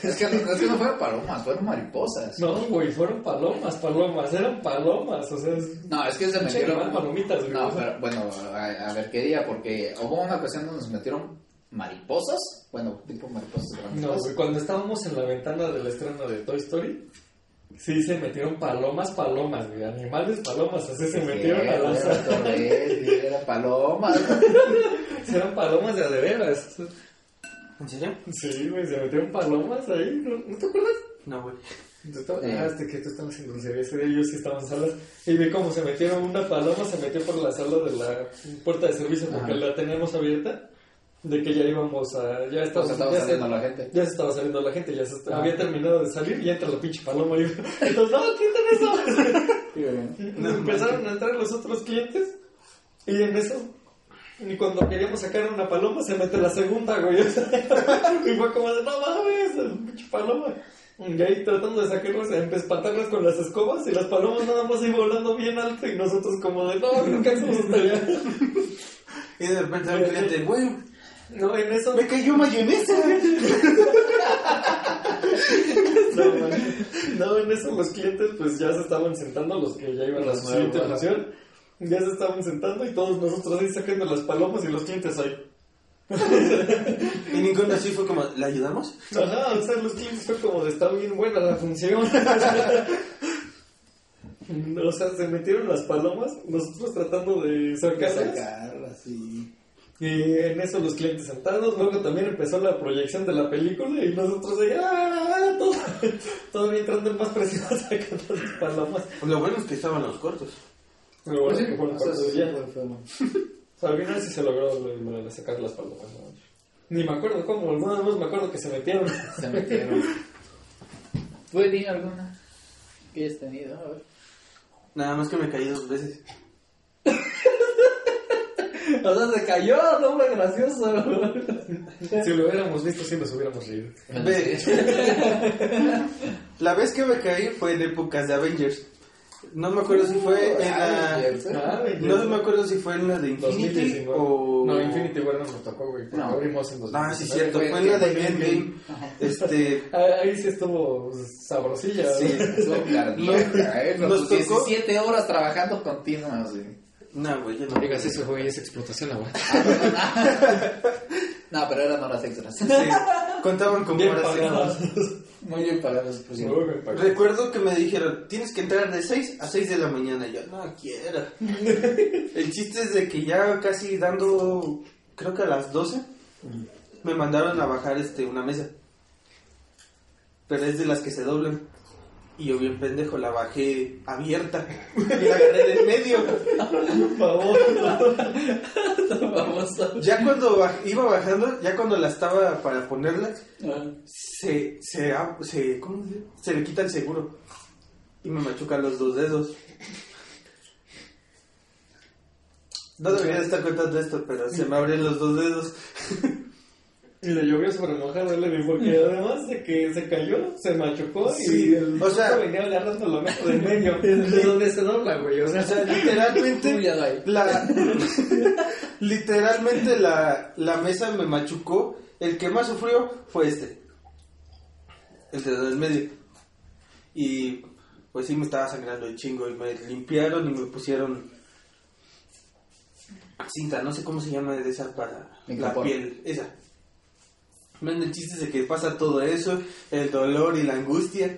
es que, no, es que no fueron palomas, fueron mariposas. No, güey, fueron palomas, palomas, eran palomas, o sea, es... No, es que se metieron. palomitas, güey. No, pero bueno, a, a ver qué día, porque hubo una ocasión donde nos metieron mariposas. Bueno, tipo mariposas grandes. No, güey, cuando estábamos en la ventana del estreno de Toy Story, sí se metieron palomas, palomas, güey, animales, palomas, así se metieron a la Era sala. torres, Era palomas. Eran palomas de a de veras. ¿En serio? Sí, güey, se metieron palomas ahí, ¿no, ¿no te acuerdas? No, güey. Tú estabas- Eh. Ah, este que tú estabas en dulcería ese día, yo sí estaba en salas. Y vi cómo se metieron una paloma, se metió por la sala de la puerta de servicio porque Ajá. la teníamos abierta. De que ya íbamos a. Ya O estaba, sea, estaba ya saliendo se, la gente. ya se estaba saliendo la gente, ya se Ah. había terminado de salir y entra la pinche paloma. Y entonces, no, quiten eso. Y empezaron a entrar los otros clientes. Y en eso, y cuando queríamos sacar una paloma, se mete la segunda, güey. O sea, y fue como de, no mames, el pinche paloma. Y ahí tratando de sacarlas, de espantarlas con las escobas y las palomas nada más ahí volando bien alto y nosotros como de, no, alcanzamos hasta allá. Y de repente un cliente, güey, No, en eso... me cayó mayonesa. No. No, en eso los clientes pues ya se estaban sentando, los que ya iban a la ajá. función, ya se estaban sentando y todos nosotros ahí sacando las palomas y los clientes ahí. y ninguno así fue como, ¿le ayudamos? Ajá, o sea, los clientes fue como de está bien buena la función. o sea, se metieron las palomas, nosotros tratando de sacarlas. Sacarla, sí. Y en eso los clientes sentados, luego también empezó la proyección de la película y nosotros ¡ah! Todo, todavía entrando en más presión sacando las palomas. Lo bueno es que estaban los cortos. Pero bueno, Sí, que fue un o sea, cuarto de sí, día. fue- fue- O sea, al final sí se logró lo, lo de sacar las palomas. ¿no? Ni me acuerdo cómo, nada más me acuerdo que se metieron. Se metieron. ¿Tú, Eli, alguna que hayas tenido? A ver. Nada más que me caí dos veces. O sea, se cayó, no fue gracioso. Si lo hubiéramos visto, sí nos hubiéramos reído. Ve. La vez que me caí fue en épocas de Avengers. No me acuerdo si fue en la... Avengers, ¿eh? Ah, No me acuerdo si fue en la de Infinity 2019. o... No, Infinity War no nos tocó, güey. No. abrimos en 2019. Ah, sí, cierto. Fue- en la de Endgame. Este... Ah, Ahí sí estuvo sabrosilla. Sí. Estuvo ¿eh? Nos Pues tocó- 17 horas trabajando continuas, güey. No, güey, yo no. Digas eso, güey, es explotación laboral. No, pero eran horas extras. Sí, contaban con Bien horas pagadas. extras. Muy bien pagadas, cierto. Muy bien pagadas. Recuerdo que me dijeron, tienes que entrar de 6 a 6 de la mañana. Y yo, no quiero. El chiste es de que ya casi dando, creo que a las 12, me mandaron a bajar este una mesa. Pero es de las que se doblan. Y yo bien pendejo, la bajé abierta. Y la agarré del medio. Por favor. Vamos a... Ya cuando baj- iba bajando, ya cuando la estaba para ponerla, se, se, ab- se, ¿cómo se, dice? se le quita el seguro y me machucan los dos dedos. No debería de estar contando esto, pero se me abren los dos dedos. Y le llovió sobre mojado, Levi, porque además de que se cayó, se machucó Sí, y el o sea- venía agarrando la mesa del medio. De donde se dobla, güey. O sea, O sea, literalmente, la, literalmente la, la mesa me machucó. El que más sufrió fue este. El dedo del medio. Y pues sí me estaba sangrando el chingo y me limpiaron y me pusieron cinta, no sé cómo se llama de esa para la piel, esa. Men, el chiste es de que pasa todo eso, el dolor y la angustia.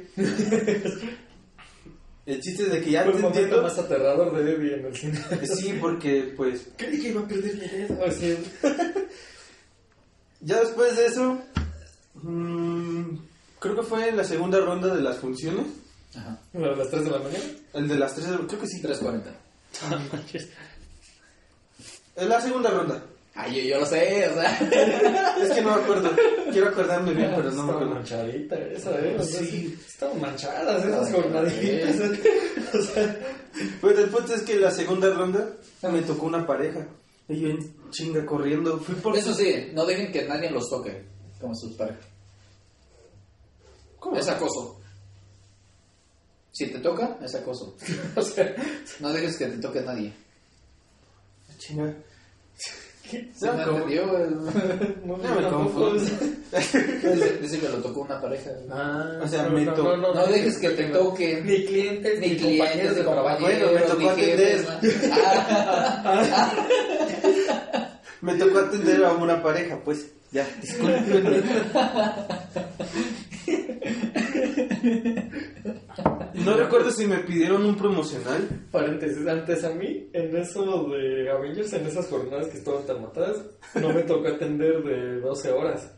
el chiste es de que ya fue te el momento entiendo. más aterrador de Levi en el cine. Sí, porque pues Creí que iba a perder mi dedo. Así. ya después de eso, mm, creo que fue en la segunda ronda de las funciones, Ajá. A las 3 de la mañana. el de las tres, creo que sí, 3.40. es la segunda ronda. Ay, yo, yo lo sé, o sea. Es que no me acuerdo, quiero acordarme bien, pero no me acuerdo. manchadita esa, ¿eh? O sea, Sí. Estaban manchadas esas jornaditas. O sea, Pues el punto es que la segunda ronda me tocó una pareja. Y yo en chinga corriendo, fui por... Eso sí, no dejen que nadie los toque como sus parejas. ¿Cómo? Es acoso. Si te toca, es acoso. o sea, No dejes que te toque nadie. Chinga. ¿Qué? ¿Sí Ya me me como- entendió? No, Ya me confundo. Dice, dice que lo tocó una pareja. Ah, O sea, no, me no, to- no, no, No dejes que te toquen. Ni clientes, Ni ni, clientes, de trabajo. compañeros, Bueno, me tocó atender. ¿no? Ah, Me tocó atender a una pareja, pues. Ya, discúlpenme. No recuerdo si me pidieron un promocional. Paréntesis, antes a mí, en eso de Avengers, en esas jornadas que estaban tan matadas, no me tocó atender de 12 horas.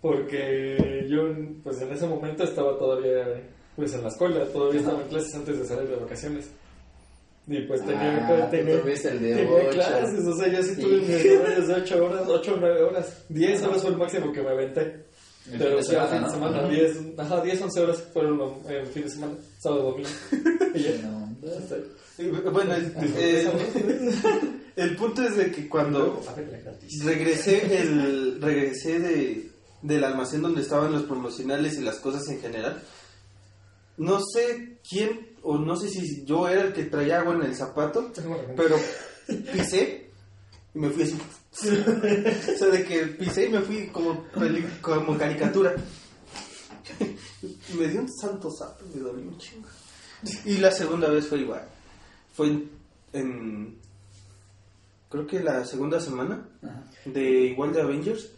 Porque yo, pues en ese momento estaba todavía, pues en la escuela, todavía estaba en clases antes de salir de vacaciones. Y pues tenía, Ah, tú tenía, clases, o sea, yo Sí. tuve mis horarios de 8 horas, 8 o 9 horas. 10 horas fue el máximo que me aventé. Pero sí, fin de semana, Ujú. 10, ajá, 10, 11 horas fueron el fin de semana, sábado, domingo. Bueno, el, el- punto es de que cuando gratis. regresé el regresé de, del almacén donde estaban los promocionales y las cosas en general, no sé quién o no sé si yo era el que traía agua en el zapato, pero pisé y me fui así. O sea, de que pisé y me fui como, como caricatura. Y me dio un santo sapo y me dolió un chingo. Y la segunda vez fue igual. Fue en, en, creo que la segunda semana Ajá. de igual de Avengers,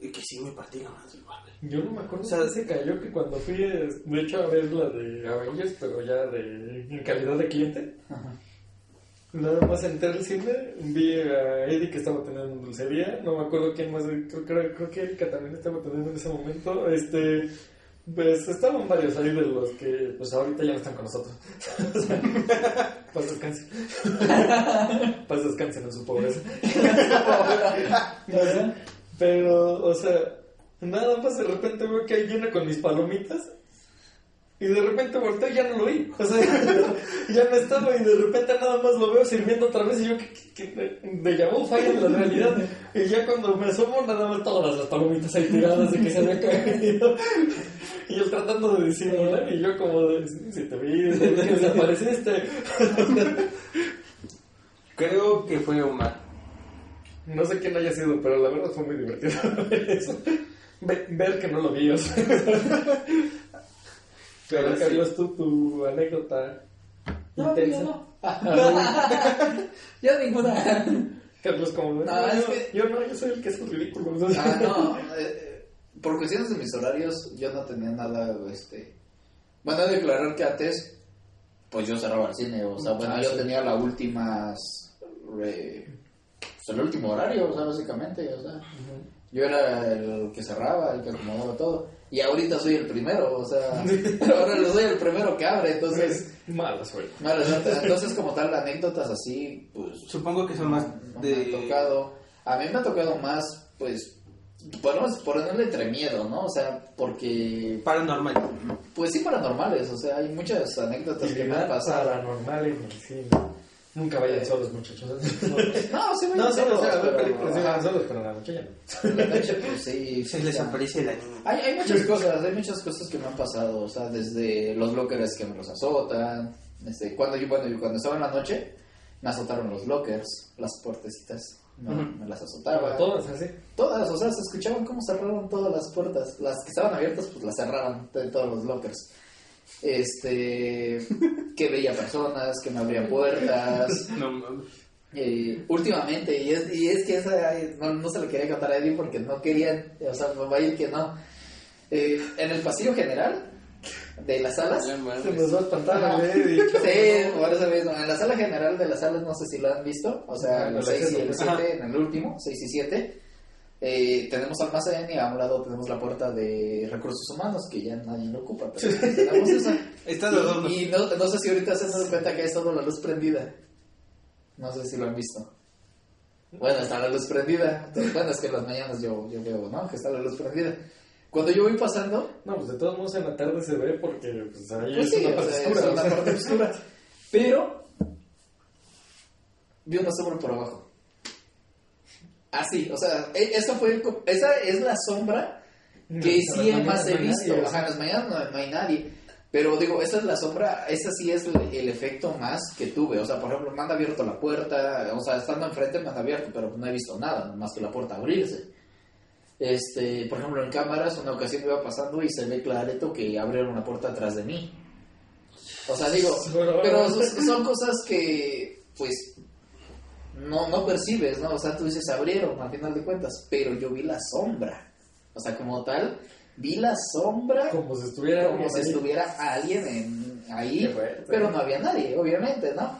eh, que sí me partí la madre igual. Yo no me acuerdo O sea, se cayó que cuando fui, es- de hecho, a ver la de Avengers, pero ya de, en calidad de cliente. Ajá. Nada más entré al cine, vi a Eddie que estaba teniendo dulcería, no me acuerdo quién más, creo, creo, creo que Erika también estaba teniendo en ese momento, este, pues estaban varios ahí de los que pues ahorita ya no están con nosotros. Paz descansen. Paz descansen en su pobreza. Pero, o sea, nada más de repente veo que ahí viene con mis palomitas y de repente volteo y ya no lo vi. O sea, ya no estaba y de repente nada más lo veo sirviendo otra vez y yo, que, de llamó falla en la realidad. Y ya cuando me asomo, nada más todas las palomitas ahí tiradas de que se había caído. Y él tratando de disimular y yo como de, si te vi, desapareciste. Creo que fue Omar. No sé quién haya sido, pero la verdad fue muy divertido ver eso. Ve- ver que no lo vi, o sea. Pero. Carlos, tú, tu anécdota No, intensa. yo no. yo ninguna. Carlos, como No, es yo, que- yo no, yo soy el que es ridículo. o sea. Ah, no. eh, por cuestiones de mis horarios, yo no tenía nada, este... Bueno, he de declarar que antes, pues yo cerraba el cine, o sea, bueno, Ah, yo sí. tenía la última... re- pues, el último horario, o sea, básicamente, o sea... Yo era el que cerraba, el que acomodaba todo. Y ahorita soy el primero, o sea... ahora no soy el primero que abre, entonces... Mala suerte. Mala suerte. Entonces, como tal, anécdotas así, pues Supongo que son más de... me ha tocado. A mí me ha tocado más, pues, podemos ponerle entre miedo, ¿no? O sea, porque, Paranormal. pues sí, paranormales, o sea, hay muchas anécdotas que me han pasado. paranormal en el cine. Nunca vayan solos, muchachos. No, sí, No, sí, o sea, a ver pero- películas, ajá. vayan solos, pero la noche ya no. En la noche, pues sí. Se sí, les aparece la niña. Hay, hay muchas cosas, hay muchas cosas que me han pasado, o sea, desde los lockers que me los azotan, este, cuando yo, bueno, yo cuando estaba en la noche, me azotaron los lockers, las puertecitas, me las azotaban. Todas así. Todas, o sea, se escuchaban cómo cerraron todas las puertas. Las que estaban abiertas, pues las cerraron de todos los lockers. Este, que veía personas, que me abrían puertas. No mames. Eh, últimamente, y es, y es que esa no, no se lo quería contar a Eddie porque no querían, o sea, me va a ir que no. Eh, en el pasillo general de las salas, Se nos va a espantar a. Sí, por eso mismo. En la sala general de las salas, no sé si lo han visto, o sea, el en 6 y el centro. 7, en el último, 6 y 7, eh, tenemos almacén y a un lado tenemos la puerta de recursos humanos, que ya nadie lo ocupa, pero tenemos esa. Está de adorno. Y, y no, no sé si ahorita se han dado cuenta que ha estado la luz prendida. No sé si lo han visto. Bueno, está la luz prendida. Entonces, bueno, es que en las mañanas yo, yo veo, ¿no? Que está la luz prendida. Cuando yo voy pasando, No, pues de todos modos en la tarde se ve porque pues, ahí Pues es sí, una o parte sea, oscura. es o una sea. parte oscura. Pero vi una sombra por abajo. Así, o sea, e- esa fue esa es la sombra que No, sí más he no visto. nadie, o sea. en las mañanas no, no hay nadie. Pero digo, esa es la sombra, esa sí es el, el efecto más que tuve. O sea, por ejemplo, me han abierto la puerta, o sea, estando enfrente me han abierto, pero no he visto nada, más que la puerta abrirse. Este, por ejemplo, en cámaras, una ocasión iba pasando y se ve clarito que abrieron la puerta atrás de mí. O sea, digo, pero son cosas que, pues, no, no percibes, ¿no? O sea, tú dices, abrieron al final de cuentas, pero yo vi la sombra. O sea, como tal, vi la sombra Como si estuviera como si estuviera alguien en- ahí, fuerte. pero no había nadie, obviamente, ¿no?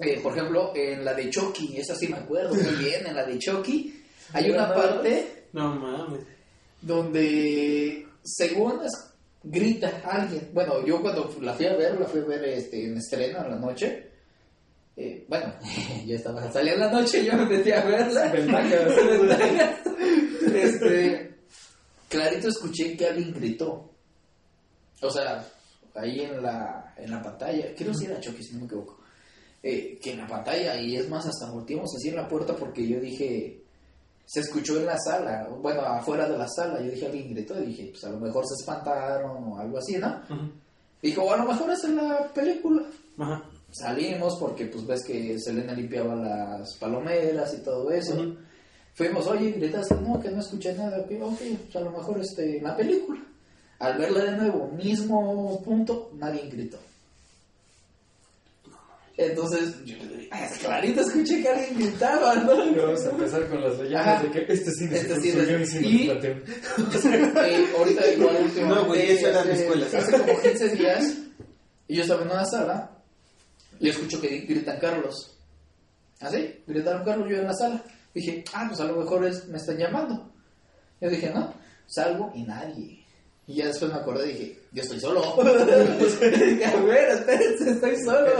Eh, por ejemplo, en la de Chucky, esa sí me acuerdo muy bien, en la de Chucky, hay una parte No mames. donde, según es- grita alguien. Bueno, yo cuando la fui a ver, la fui a ver este, en estreno en la noche. Eh, bueno, yo estaba salía en la noche, yo me metí a verla. Ventajas. Ventajas. este, clarito escuché que alguien gritó. O sea, ahí en la, en la pantalla, creo que era Chucky, si no me equivoco. Eh, que en la pantalla, y es más, hasta volteamos así en la puerta porque yo dije, se escuchó en la sala, bueno, afuera de la sala, yo dije, alguien gritó, y dije, pues a lo mejor se espantaron o algo así, ¿no? Ajá. Dijo, o a lo mejor es en la película. Ajá. Salimos porque pues ves que Selena limpiaba las palomeras y todo eso. Ujú. Fuimos, oye, gritaste, no, que no escuché nada, ok, ok, pues, a lo mejor este, la película. Al verla de nuevo, mismo punto, nadie gritó. Entonces, yo le dije, "Ah, es clarito escuché que alguien gritaba, ¿no? Y vamos a empezar con las leyendas Ajá. de que este cine Este se construyó en cine y- Plateón. Eh, ahorita igual últimamente, No, güey, eso era en hace- escuelas. Hace como 15 días, y yo estaba en una sala, y escucho que gritan Carlos. ¿Así? Gritaron Carlos, yo en la sala. Dije, ah, pues a lo mejor es, me están llamando. Yo dije, no, salgo y nadie. Y ya después me acordé y dije, yo estoy solo. dije, a ver, espérense, estoy solo.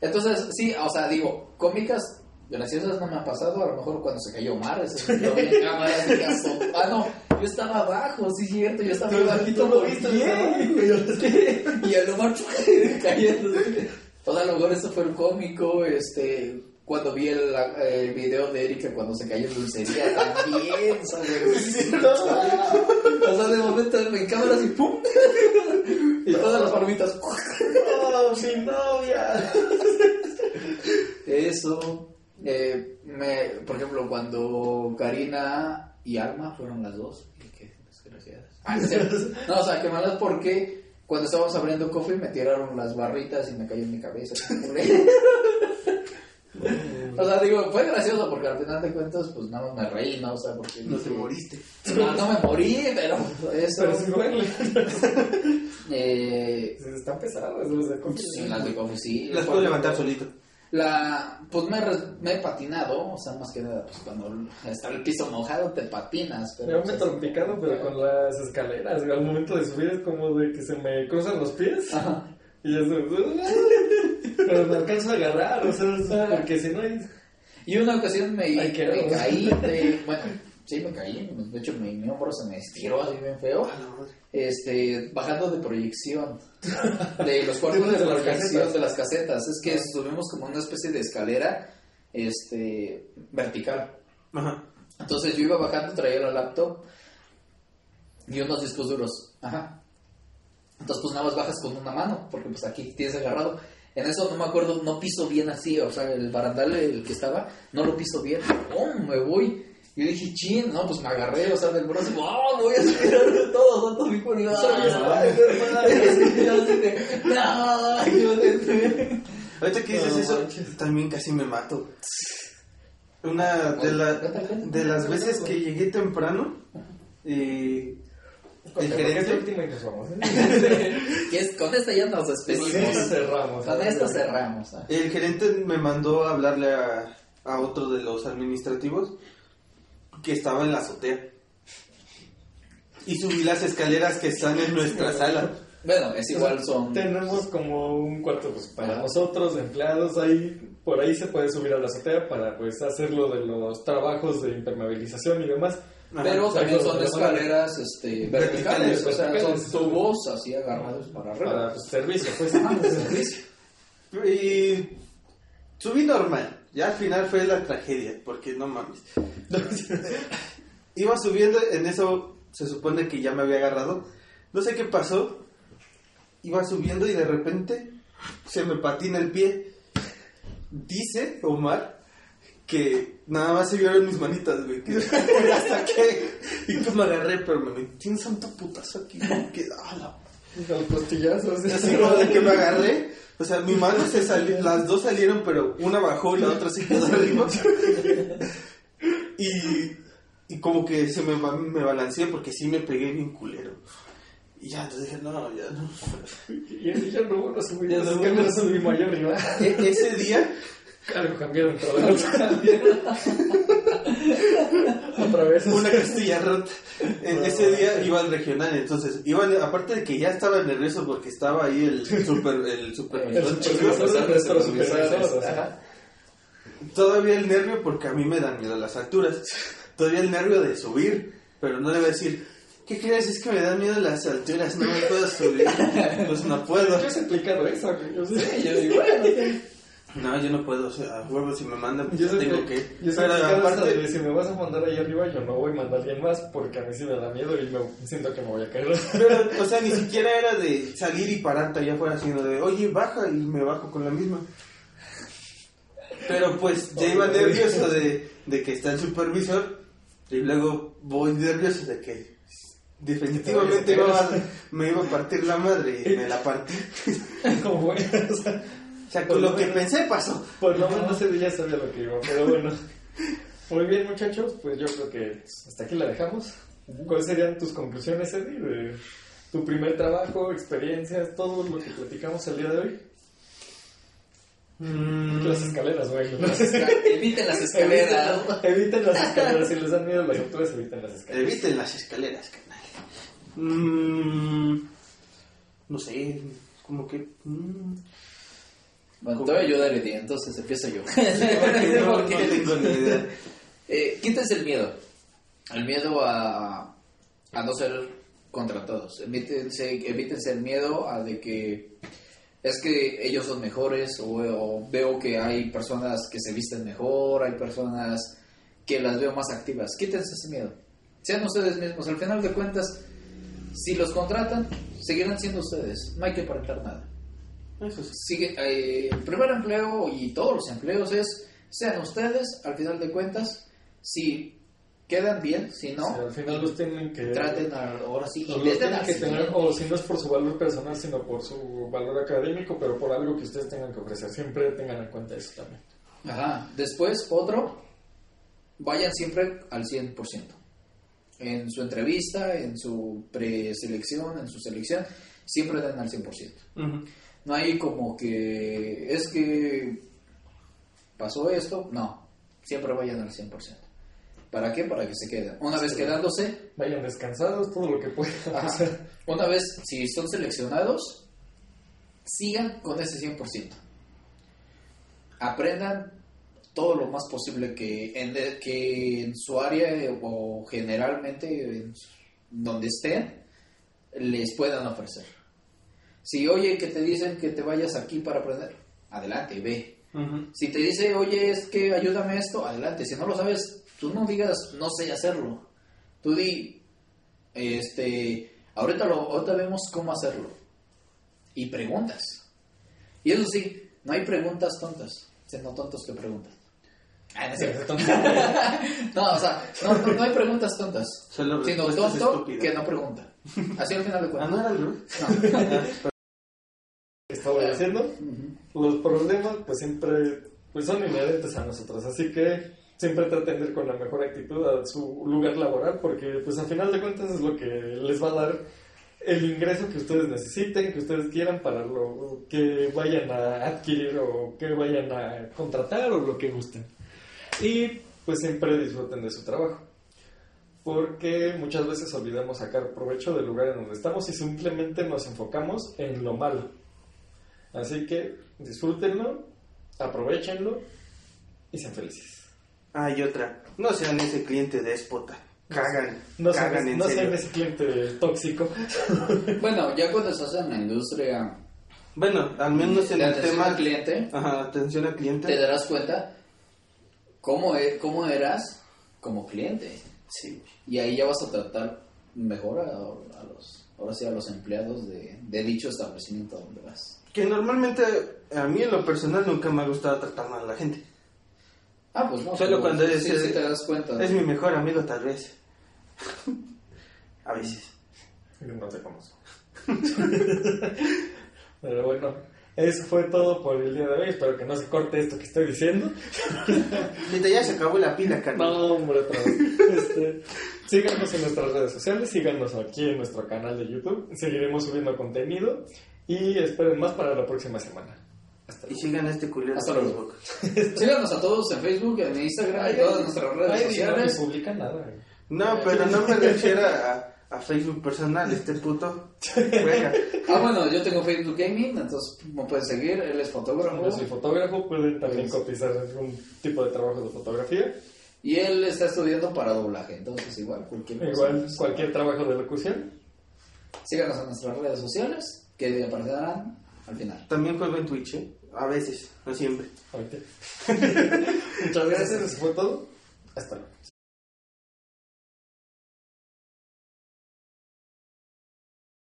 Entonces, sí, o sea, digo, cómicas graciosas no me han pasado. A lo mejor cuando se cayó Omar, ese en cámara, se casó. Ah, no, yo estaba abajo, sí, cierto, yo estaba bajito lo viste. Y el Omar cayendo. O sea, a lo mejor eso fue el cómico, este. Cuando vi el, el video de Erika cuando se cayó en dulcería también, ¿sabes? O sea, de momento en cámara así, ¡pum! Y todas las palomitas. ¡Oh, mi novia! Eso. Eh, me, por ejemplo, cuando Karina y Alma fueron las dos. y Qué desgraciadas. Ah. No, o sea, que malas porque cuando estábamos abriendo coffee me tiraron las barritas y me cayó en mi cabeza. o sea, digo, fue gracioso porque al final de cuentas, pues nada más me reí, ¿no? O sea, porque. No te moriste. No, no me morí, pero eso. Pero sí duele. eh, Están pesadas. O sea, ¿cómo? sí, las de coffee, sí. Las puedo levantar solito. La, pues me, me he patinado, o sea, más que nada, pues cuando está el piso mojado te patinas. Pero, Yo me he pues, trompicado, pero con las escaleras. Al momento de subir es como de que se me cruzan los pies. Ajá. Y es de... Pero me alcanzo a agarrar, o sea, porque si no hay... Y una ocasión me, me caí, de, bueno, sí me caí, de hecho mi, mi hombro se me estiró así bien feo, este, bajando de proyección, de los cuartos de De las proyección casetas. de las casetas, es que subimos como una especie de escalera, este, vertical. Ajá. Entonces yo iba bajando, traía la laptop y unos discos duros. Ajá. Entonces pues nada más bajas con una mano, porque pues aquí tienes agarrado. En eso no me acuerdo, no piso bien así, o sea, el barandal el que estaba, no lo piso bien. ¡Oh, me voy! Yo dije, chin, no, pues me agarré, o sea, del brazo, ¡oh, me voy a subir de todo! todo mi y yo, ¡ay, yo así de, ¡no! Ahorita que dices eso, también casi me mato. Una de, la, de las veces que llegué temprano, eh, el gerente, y es- con esta ya nos despedimos. Con esta cerramos. Con esto cerramos. el gerente me mandó a hablarle a, a otro de los administrativos que estaba en la azotea. Y subí las escaleras que están en nuestra sala. Bueno, es igual, son... Tenemos como un cuarto pues, para nosotros, empleados, ahí por ahí se puede subir a la azotea para pues hacerlo de los trabajos de impermeabilización y demás. Ajá. Pero también son escaleras este, verticales, Verticales, o sea, son tubos así agarrados para arriba. Para pues, servicio, pues. Ah, servicio. Y subí normal. Ya al final fue la tragedia, porque no mames. Iba subiendo, en eso se supone que ya me había agarrado. No sé qué pasó. Iba subiendo y de repente se me patina el pie. Dice Omar que nada más se vieron mis manitas, güey. Que hasta que. Y pues me agarré, pero me metí un santo putazo aquí. como que, ah, la Los costillazos. Así como de que me agarré, o sea, mi mano se salió, las dos salieron, pero una bajó y la otra se quedó arriba. Y, y como que se me, me balanceé porque sí me pegué bien culero. Y ya, entonces dije, no, ya no. Y ya no vuelvo a subir. Ya no subí mayor. E- ese día, Claro, cambiaron todo. Otra vez. una costilla rota. E- ese día iba al regional, entonces, iba, aparte de que ya estaba nervioso porque estaba ahí el super, el supervisor El chico, supervisor. Todavía el nervio, porque a mí me dan miedo las alturas. Todavía el nervio de subir, pero no le voy a decir, ¿qué crees? Es que me dan miedo las alturas, no me puedo subir. Pues no puedo. Yo he explicado eso. Yo sé. Yo digo, bueno, No, yo no puedo, o sea, a huevo si me mandan, pues Yo tengo que, que. yo Pero aparte, vez si me vas a mandar ahí arriba, yo no voy a mandar a alguien más porque a mí sí me da miedo y me siento que me voy a caer. pero, o sea, ni siquiera era de salir y pararte allá afuera, sino de, oye, baja y me bajo con la misma. Pero pues ya iba nervioso de, de que está el supervisor y luego voy nervioso de que definitivamente iba a- me iba a partir la madre y me la partí. Como bueno, o sea, O sea, con lo que pensé pasó. Por lo menos ese ya sabía lo que iba, pero bueno. Muy bien, muchachos, pues yo creo que hasta aquí la dejamos. ¿Cuáles serían tus conclusiones, Eddie, de tu primer trabajo, experiencias, todo lo que platicamos el día de hoy? Mm, Las escaleras, güey. Eviten las escaleras. Eviten, eviten las escaleras. Si les dan miedo las alturas, eviten las escaleras. Eviten las escaleras, carnal. Mm, no sé, como que. mm, Bueno, te voy a ayudar, Eddie, entonces empiezo yo. no, no Porque- tengo ni idea. Eh, quítense el miedo. El miedo a, a no ser contratados. Evítense, evítense el miedo a de que es que ellos son mejores o, o veo que hay personas que se visten mejor, hay personas que las veo más activas. Quítense ese miedo. Sean ustedes mismos. Al final de cuentas, si los contratan, seguirán siendo ustedes. No hay que aparentar nada. Eso sí. Sigue, eh, el primer empleo y todos los empleos es, sean ustedes, al final de cuentas, si quedan bien, si no, O sea, al final los tienen que... traten a- ahora sí, los y tienen que tener, o si no es por su valor personal, sino por su valor académico, pero por algo que ustedes tengan que ofrecer. Siempre tengan en cuenta eso también. Ajá. Después, otro, vayan siempre al 100%. En su entrevista, en su preselección, en su selección, siempre den al 100%. Ujú. No hay como que es que pasó esto, no, siempre vayan al 100%. ¿Para qué? Para que se queden. Una vez quedándose, Vayan descansados, todo lo que puedan. Ajá. Una vez si son seleccionados, sigan con ese 100%. Aprendan todo lo más posible que en, de- que en su área eh, o generalmente en donde estén les puedan ofrecer. Si oye que te dicen que te vayas aquí para aprender, adelante, ve. Si te dice, oye, es que ayúdame esto, adelante. Si no lo sabes, tú no digas, no sé hacerlo. Tú di, este, ahorita, lo, ahorita vemos cómo hacerlo. Y preguntas. Y eso sí, no hay preguntas tontas, sino tontos que preguntan. Ah, no, es cierto. No, o sea, no, no, no hay preguntas tontas, Solo sino tonto estúpidas. que no pregunta. Así al final de Ah, cuentas. no era revés. No. estaba diciendo, Ujú. los problemas pues siempre pues son inherentes a nosotros, así que siempre traten de ir con la mejor actitud a su lugar laboral porque pues al final de cuentas es lo que les va a dar el ingreso que ustedes necesiten, que ustedes quieran para lo que vayan a adquirir o que vayan a contratar o lo que gusten. Y pues siempre disfruten de su trabajo. Porque muchas veces olvidamos sacar provecho del lugar en donde estamos y simplemente nos enfocamos en lo malo. Así que disfrútenlo, aprovechenlo y sean felices. Ah, y otra. No sean ese cliente déspota. Cagan. No sean, cagan en no serio. sean ese cliente tóxico. Bueno, ya cuando estás en la industria Bueno, al menos en el tema. al cliente, Ajá, atención al cliente. te darás cuenta cómo, e- cómo eras como cliente. Sí. Y ahí ya vas a tratar mejor a, a los, ahora sí, a los empleados de, de dicho establecimiento donde vas. Que normalmente a mí en lo personal nunca me ha gustado tratar mal a la gente. Ah, pues no. Solo cuando sí, es- sí, sí te das cuenta. Es mi mejor amigo tal vez. a veces. No sé cómo son. Pero bueno, eso fue todo por el día de hoy. Espero que no se corte esto que estoy diciendo. Ahorita ya se acabó la pila, carnal. No, hombre, otra vez. Este, síganos en nuestras redes sociales, síganos aquí en nuestro canal de YouTube. Seguiremos subiendo contenido y esperen más para la próxima semana. Y sigan a este culero Hasta en luego. Facebook. Síganos a todos en Facebook, en Instagram, en todas nuestras redes Ay, sociales. No publica nada. güey. No, pero no me refiero a, a Facebook personal, este puto. Juega. Ah, bueno, yo tengo Facebook Gaming, entonces me pueden seguir. Él es fotógrafo. Yo soy fotógrafo, pueden también cotizar algún tipo de trabajo de fotografía. Y él está estudiando para doblaje, entonces igual, cualquier cosa. Igual cualquier trabajo de locución. Síganos en nuestras redes sociales, que aparecerán al final. También juego en Twitch, ¿eh? A veces, no siempre. Ahorita. Muchas gracias, eso fue todo. Hasta luego.